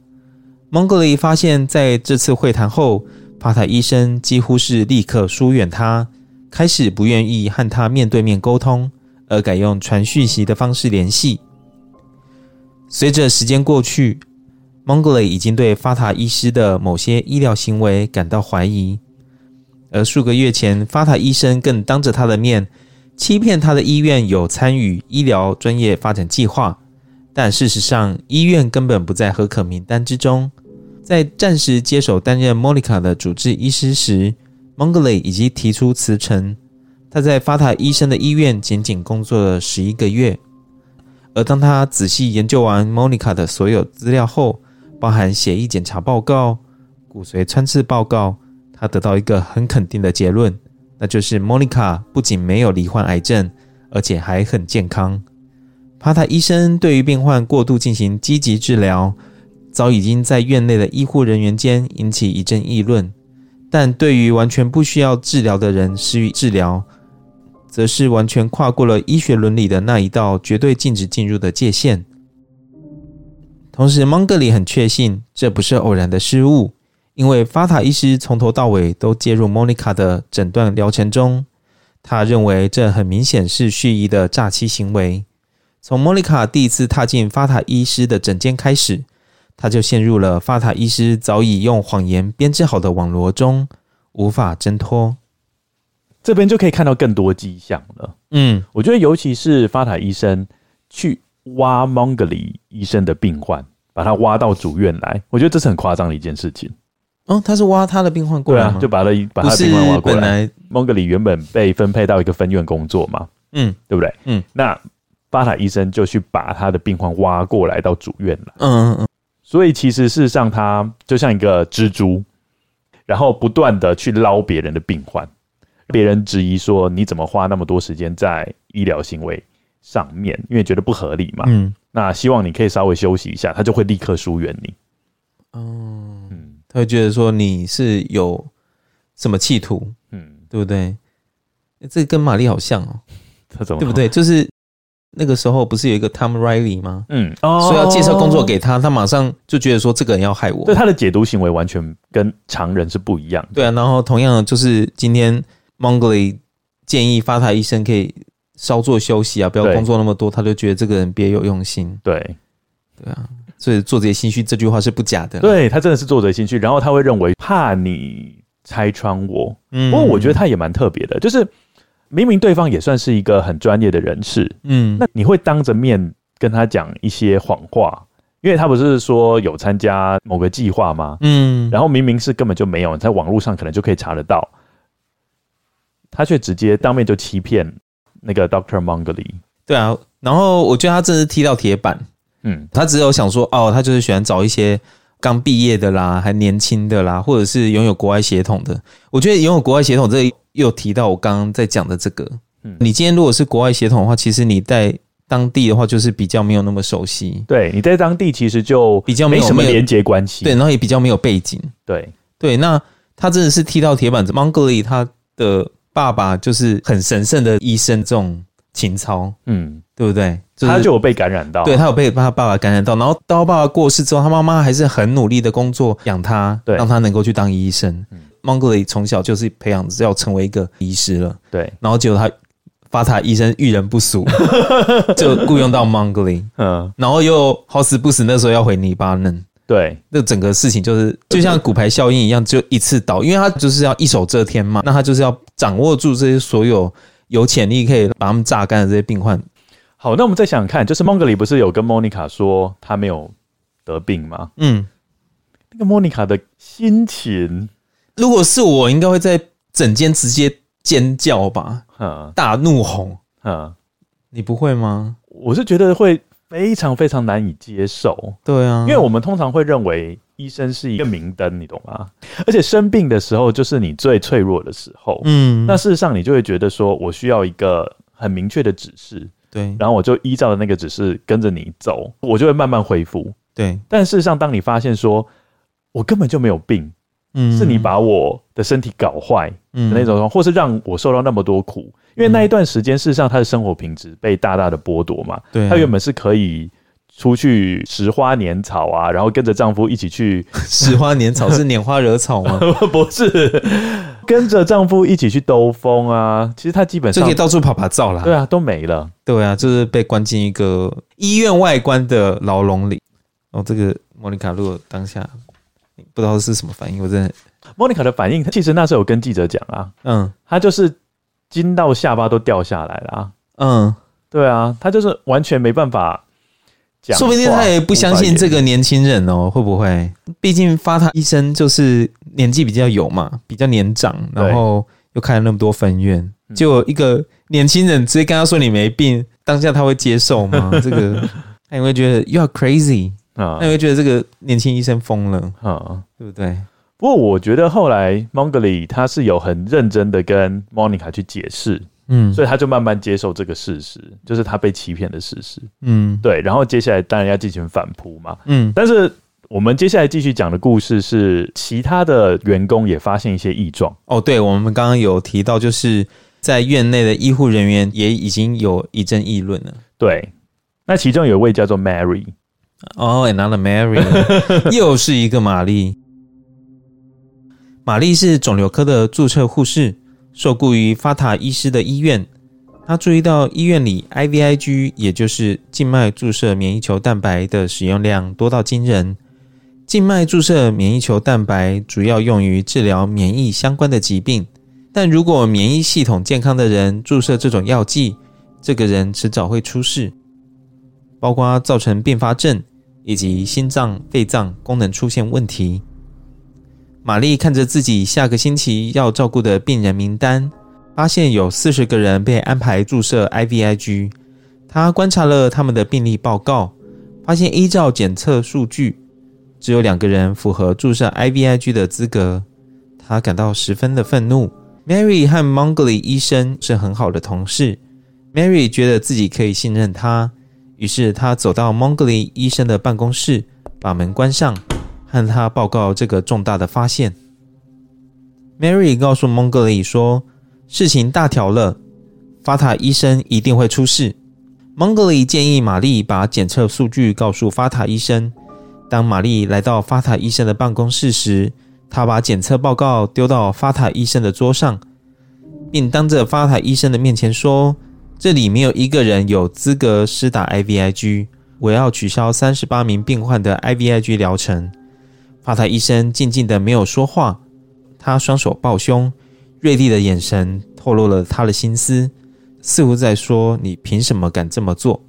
Mongoli 发现，在这次会谈后，法塔医生几乎是立刻疏远他，开始不愿意和他面对面沟通，而改用传讯息的方式联系。随着时间过去，Mongoli 已经对法塔医师的某些医疗行为感到怀疑，而数个月前，法塔医生更当着他的面欺骗他的医院有参与医疗专业发展计划，但事实上，医院根本不在核可名单之中。在暂时接手担任 Monica 的主治医师时，Mongoli 已经提出辞呈。他在法塔医生的医院仅仅工作了十一个月，而当他仔细研究完 Monica 的所有资料后，包含血液检查报告、骨髓穿刺报告，他得到一个很肯定的结论，那就是莫妮卡不仅没有罹患癌症，而且还很健康。帕塔医生对于病患过度进行积极治疗，早已经在院内的医护人员间引起一阵议论，但对于完全不需要治疗的人施予治疗，则是完全跨过了医学伦理的那一道绝对禁止进入的界限。同时蒙格里很确信这不是偶然的失误，因为法塔医师从头到尾都介入 Monica 的诊断疗程中。他认为这很明显是蓄意的诈欺行为。从 Monica 第一次踏进法塔医师的诊间开始，他就陷入了法塔医师早已用谎言编织好的网罗中，无法挣脱。这边就可以看到更多迹象了。嗯，我觉得尤其是法塔医生去。挖 Mongoli 医生的病患，把他挖到主院来，我觉得这是很夸张的一件事情。哦，他是挖他的病患过来，就把他把他的病患挖过来。Mongoli 原本被分配到一个分院工作嘛，嗯，对不对？嗯，那巴塔医生就去把他的病患挖过来到主院了。嗯嗯嗯。所以其实事实上，他就像一个蜘蛛，然后不断的去捞别人的病患。别人质疑说：“你怎么花那么多时间在医疗行为？”上面，因为觉得不合理嘛，嗯，那希望你可以稍微休息一下，他就会立刻疏远你。哦，嗯，他会觉得说你是有什么企图，嗯，对不对？这跟玛丽好像哦，他怎么对不对？就是那个时候不是有一个 Tom Riley 吗？嗯，哦，所以要介绍工作给他，他马上就觉得说这个人要害我。对他的解读行为完全跟常人是不一样的。对啊，然后同样的就是今天 Mongley 建议法塔医生可以。稍作休息啊，不要工作那么多，他就觉得这个人别有用心。对，对啊，所以做贼心虚这句话是不假的。对，他真的是做贼心虚，然后他会认为怕你拆穿我。嗯，不过我觉得他也蛮特别的，就是明明对方也算是一个很专业的人士，嗯，那你会当着面跟他讲一些谎话，因为他不是说有参加某个计划吗？嗯，然后明明是根本就没有，你在网络上可能就可以查得到，他却直接当面就欺骗那个 Doctor Mongoli。对啊，然后我觉得他真是踢到铁板。嗯，他只有想说，哦，他就是喜欢找一些刚毕业的啦，还年轻的啦，或者是拥有国外血统的。我觉得拥有国外血统，这又提到我刚刚在讲的这个。嗯，你今天如果是国外血统的话，其实你在当地的话，就是比较没有那么熟悉。对，你在当地其实就比较没什么连接关系。对，然后也比较没有背景。对对，那他真的是踢到铁板子。Mongoli 他的爸爸就是很神圣的医生，这种情操，嗯，对不对？就是、他就有被感染到，对，他有被他爸爸感染到，然后到他爸爸过世之后，他妈妈还是很努力的工作养他，对，让他能够去当医生。Mongoli 从小就是培养要成为一个医师了，对，然后结果他发塔医生遇人不淑，就雇佣到 Mongoli，嗯，然后又好死不死那时候要回黎巴嫩，对，那整个事情就是就像骨牌效应一样，就一次倒，因为他就是要一手遮天嘛，那他就是要掌握住这些所有有潜力可以把他们榨干的这些病患。好，那我们再想想看，就是 Mongoli 不是有跟 Monica 说他没有得病吗？嗯，那个 Monica 的心情，如果是我，应该会在整间直接尖叫吧，嗯，大怒吼，嗯，你不会吗？我是觉得会非常非常难以接受，对啊，因为我们通常会认为医生是一个明灯，你懂吗？而且生病的时候就是你最脆弱的时候，嗯，那事实上你就会觉得说我需要一个很明确的指示。对，然后我就依照的那个指示跟着你走，我就会慢慢恢复。对，但事实上，当你发现说我根本就没有病，嗯，是你把我的身体搞坏，嗯，那种，或是让我受到那么多苦，因为那一段时间，事实上他的生活品质被大大的剥夺嘛。对，他原本是可以出去拾花拈草啊，然后跟着丈夫一起去拾花拈草，是拈花惹草吗？不是。跟着丈夫一起去兜风啊！其实她基本上就可以到处跑拍照啦。对啊，都没了。对啊，就是被关进一个医院外观的牢笼里。哦，这个莫妮卡如果当下不知道是什么反应，我真的。莫妮卡的反应，其实那时候有跟记者讲啊，嗯，她就是惊到下巴都掉下来了啊。嗯，对啊，她就是完全没办法。说不定他也不相信这个年轻人哦，会不会？毕竟发他医生就是年纪比较有嘛，比较年长，然后又开了那么多分院，就一个年轻人直接跟他说你没病，当下他会接受吗？这个他也会觉得 you are crazy 啊，他也会觉得这个年轻医生疯了啊，对不对？不过我觉得后来 Mongoli 他是有很认真的跟 Monica 去解释。嗯，所以他就慢慢接受这个事实，就是他被欺骗的事实。嗯，对。然后接下来当然要进行反扑嘛。嗯，但是我们接下来继续讲的故事是，其他的员工也发现一些异状。哦，对，我们刚刚有提到，就是在院内的医护人员也已经有一阵议论了。对，那其中有一位叫做 Mary。哦，another Mary，又是一个玛丽。玛丽是肿瘤科的注册护士。受雇于法塔医师的医院，他注意到医院里 IVIG，也就是静脉注射免疫球蛋白的使用量多到惊人。静脉注射免疫球蛋白主要用于治疗免疫相关的疾病，但如果免疫系统健康的人注射这种药剂，这个人迟早会出事，包括造成并发症以及心脏、肺脏功能出现问题。玛丽看着自己下个星期要照顾的病人名单，发现有四十个人被安排注射 IVIG。她观察了他们的病历报告，发现依照检测数据，只有两个人符合注射 IVIG 的资格。她感到十分的愤怒。Mary 和 Mongoli 医生是很好的同事，Mary 觉得自己可以信任他，于是她走到 Mongoli 医生的办公室，把门关上。和他报告这个重大的发现。Mary 告诉 Mongoli 说：“事情大条了，法塔医生一定会出事。” Mongoli 建议玛丽把检测数据告诉法塔医生。当玛丽来到法塔医生的办公室时，他把检测报告丢到法塔医生的桌上，并当着法塔医生的面前说：“这里没有一个人有资格施打 IVIG，我要取消三十八名病患的 IVIG 疗程。”法塔医生静静的没有说话，他双手抱胸，锐利的眼神透露了他的心思，似乎在说：“你凭什么敢这么做？”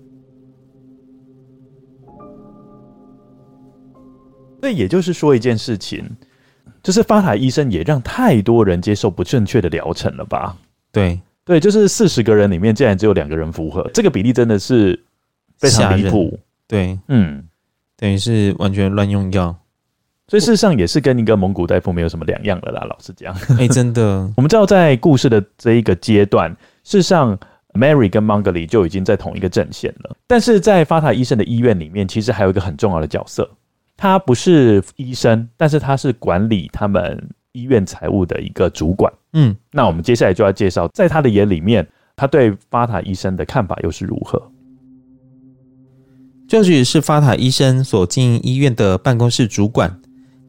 那也就是说一件事情，就是发塔医生也让太多人接受不正确的疗程了吧？对对，就是四十个人里面竟然只有两个人符合，这个比例真的是非常离谱。对，嗯，等于是完全乱用药，所以事实上也是跟一个蒙古大夫没有什么两样的啦。老实讲，哎、欸，真的，我们知道在故事的这一个阶段，事实上 Mary 跟 Mongoli 就已经在同一个阵线了，但是在法塔医生的医院里面，其实还有一个很重要的角色。他不是医生，但是他是管理他们医院财务的一个主管。嗯，那我们接下来就要介绍，在他的眼里面，他对法塔医生的看法又是如何？这就是是法塔医生所经营医院的办公室主管，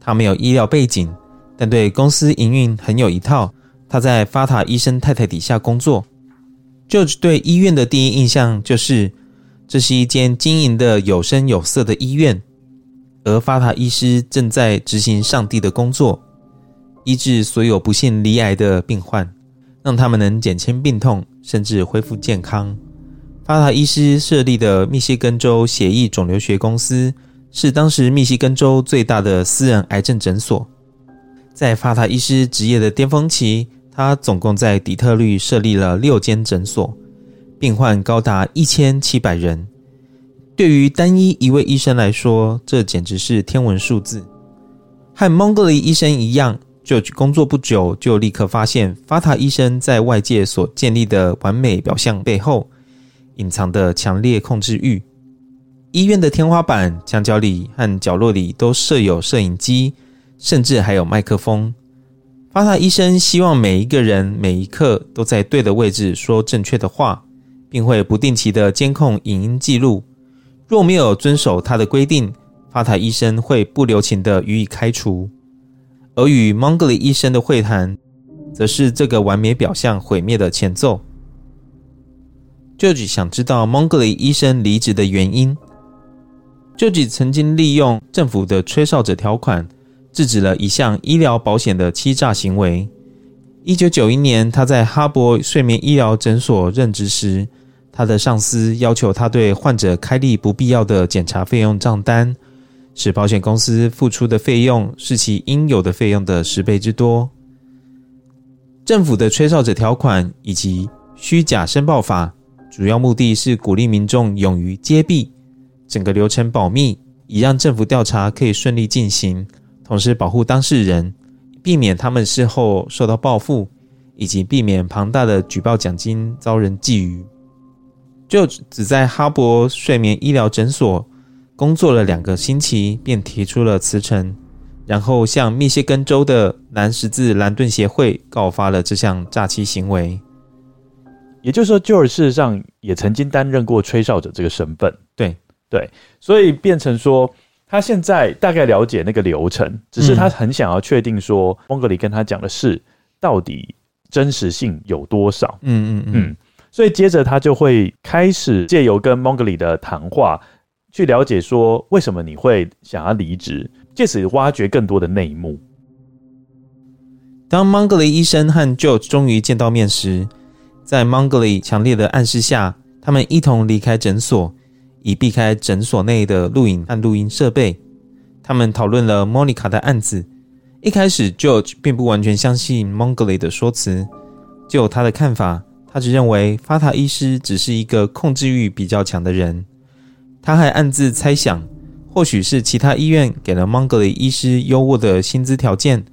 他没有医疗背景，但对公司营运很有一套。他在法塔医生太太底下工作。George 对医院的第一印象就是，这是一间经营的有声有色的医院。而法塔医师正在执行上帝的工作，医治所有不幸罹癌的病患，让他们能减轻病痛，甚至恢复健康。法塔医师设立的密歇根州血液肿瘤学公司是当时密西根州最大的私人癌症诊所。在法塔医师职业的巅峰期，他总共在底特律设立了六间诊所，病患高达一千七百人。对于单一一位医生来说，这简直是天文数字。和 Mongoli 医生一样，George 工作不久就立刻发现，法塔医生在外界所建立的完美表象背后，隐藏的强烈控制欲。医院的天花板、墙角里和角落里都设有摄影机，甚至还有麦克风。法塔医生希望每一个人每一刻都在对的位置说正确的话，并会不定期的监控影音记录。若没有遵守他的规定，法塔医生会不留情地予以开除。而与 Mongoli 医生的会谈，则是这个完美表象毁灭的前奏。George 想知道 Mongoli 医生离职的原因。George 曾经利用政府的吹哨者条款，制止了一项医疗保险的欺诈行为。一九九一年，他在哈勃睡眠医疗诊所任职时，他的上司要求他对患者开立不必要的检查费用账单，使保险公司付出的费用是其应有的费用的十倍之多。政府的吹哨者条款以及虚假申报法，主要目的是鼓励民众勇于揭弊，整个流程保密，以让政府调查可以顺利进行，同时保护当事人，避免他们事后受到报复，以及避免庞大的举报奖金遭人觊觎。就只在哈勃睡眠医疗诊所工作了两个星期，便提出了辞呈，然后向密歇根州的南十字蓝盾协会告发了这项诈欺行为。也就是说，George 事实上也曾经担任过吹哨者这个身份。对对，所以变成说，他现在大概了解那个流程，只是他很想要确定说，蒙格里跟他讲的事到底真实性有多少？嗯嗯嗯。嗯所以接着他就会开始借由跟 Mongoli 的谈话，去了解说为什么你会想要离职，借此挖掘更多的内幕。当 Mongoli 医生和 George 终于见到面时，在 Mongoli 强烈的暗示下，他们一同离开诊所，以避开诊所内的录影和录音设备。他们讨论了 Monica 的案子。一开始，George 并不完全相信 Mongoli 的说辞，就他的看法。他只认为法塔医师只是一个控制欲比较强的人。他还暗自猜想，或许是其他医院给了 Mongoli 医师优渥的薪资条件，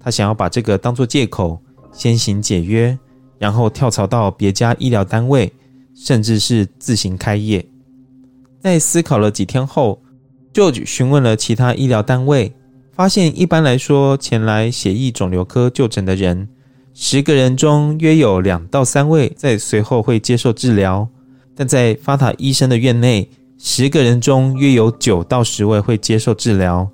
他想要把这个当作借口，先行解约，然后跳槽到别家医疗单位，甚至是自行开业。在思考了几天后，George 询问了其他医疗单位，发现一般来说，前来血液肿瘤科就诊的人。十个人中约有两到三位在随后会接受治疗，但在法塔医生的院内，十个人中约有九到十位会接受治疗，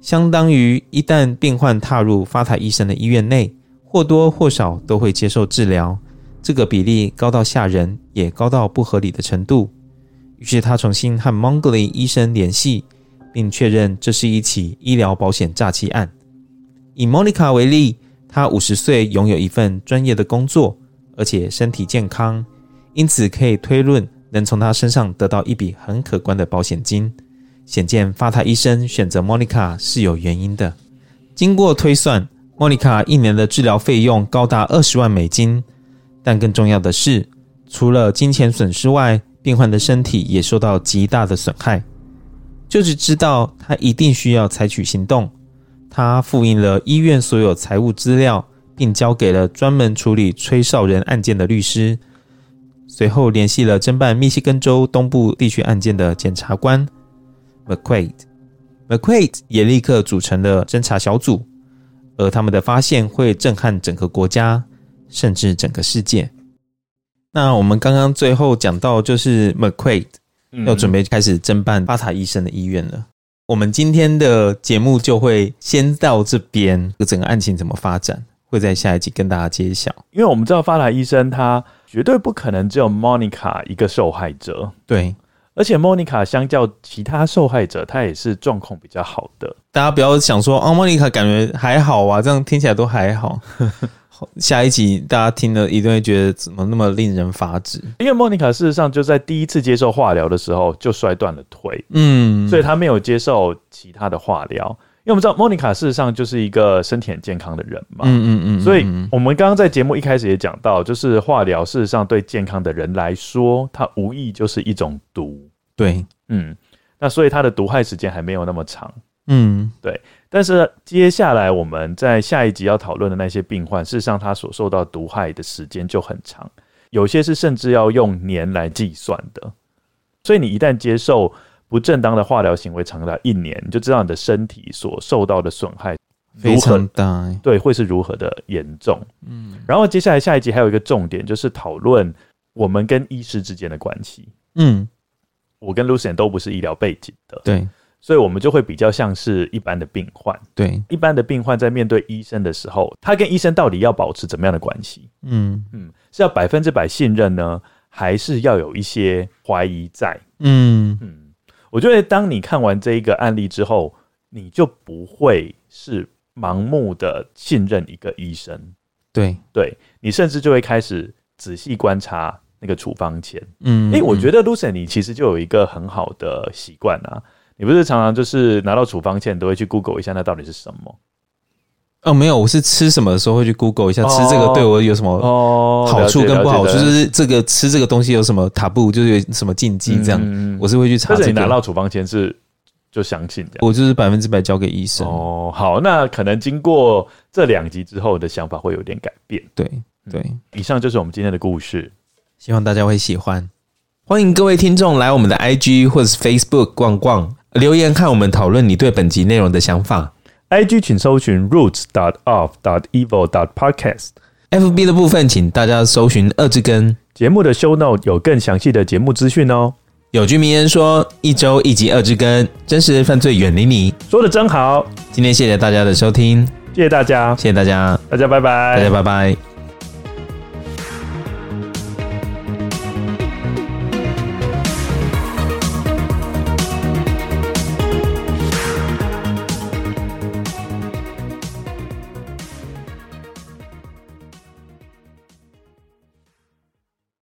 相当于一旦病患踏入法塔医生的医院内，或多或少都会接受治疗。这个比例高到吓人，也高到不合理的程度。于是他重新和 Mongoli 医生联系，并确认这是一起医疗保险诈欺案。以 Monica 为例。他五十岁拥有一份专业的工作，而且身体健康，因此可以推论能从他身上得到一笔很可观的保险金。显见法塔医生选择 Monica 是有原因的。经过推算，，Monica 一年的治疗费用高达二十万美金。但更重要的是，除了金钱损失外，病患的身体也受到极大的损害。就是知道他一定需要采取行动。他复印了医院所有财务资料，并交给了专门处理吹哨人案件的律师。随后联系了侦办密西根州东部地区案件的检察官 McQuaid。McQuaid 也立刻组成了侦查小组，而他们的发现会震撼整个国家，甚至整个世界。那我们刚刚最后讲到，就是 McQuaid 要准备开始侦办巴塔医生的医院了。我们今天的节目就会先到这边，整个案情怎么发展，会在下一集跟大家揭晓。因为我们知道法塔医生他绝对不可能只有 Monica 一个受害者，对，而且 Monica 相较其他受害者，他也是状况比较好的。大家不要想说哦，Monica 感觉还好啊，这样听起来都还好。下一集大家听了一定会觉得怎么那么令人发指？因为莫妮卡事实上就在第一次接受化疗的时候就摔断了腿，嗯，所以她没有接受其他的化疗。因为我们知道莫妮卡事实上就是一个身体很健康的人嘛，嗯嗯嗯，所以我们刚刚在节目一开始也讲到，就是化疗事实上对健康的人来说，它无疑就是一种毒，对，嗯，那所以它的毒害时间还没有那么长，嗯，对。但是接下来我们在下一集要讨论的那些病患，事实上他所受到毒害的时间就很长，有些是甚至要用年来计算的。所以你一旦接受不正当的化疗行为长达一年，你就知道你的身体所受到的损害非常大，对，会是如何的严重。嗯，然后接下来下一集还有一个重点，就是讨论我们跟医师之间的关系。嗯，我跟 Lucien 都不是医疗背景的，对。所以，我们就会比较像是一般的病患。对，一般的病患在面对医生的时候，他跟医生到底要保持怎么样的关系？嗯嗯，是要百分之百信任呢，还是要有一些怀疑在？嗯嗯，我觉得当你看完这一个案例之后，你就不会是盲目的信任一个医生。对对，你甚至就会开始仔细观察那个处方箋。嗯，哎、欸，我觉得 Lucien 你其实就有一个很好的习惯啊。你不是常常就是拿到处方前都会去 Google 一下，那到底是什么？哦，没有，我是吃什么的时候会去 Google 一下，吃这个对我有什么好处跟不好，就是这个吃这个东西有什么 taboo，就是有什么禁忌这样。嗯、我是会去查、这个。但是你拿到处方前是就相信这样？我就是百分之百交给医生。哦，好，那可能经过这两集之后的想法会有点改变。对对、嗯，以上就是我们今天的故事，希望大家会喜欢。欢迎各位听众来我们的 IG 或者是 Facebook 逛逛。留言看我们讨论你对本集内容的想法。IG 请搜寻 roots dot of dot evil dot podcast。FB 的部分请大家搜寻二之根。节目的 show note 有更详细的节目资讯哦。有句名言说：一周一集二之根，真实犯罪远离你。说的真好。今天谢谢大家的收听，谢谢大家，谢谢大家，大家拜拜，大家拜拜。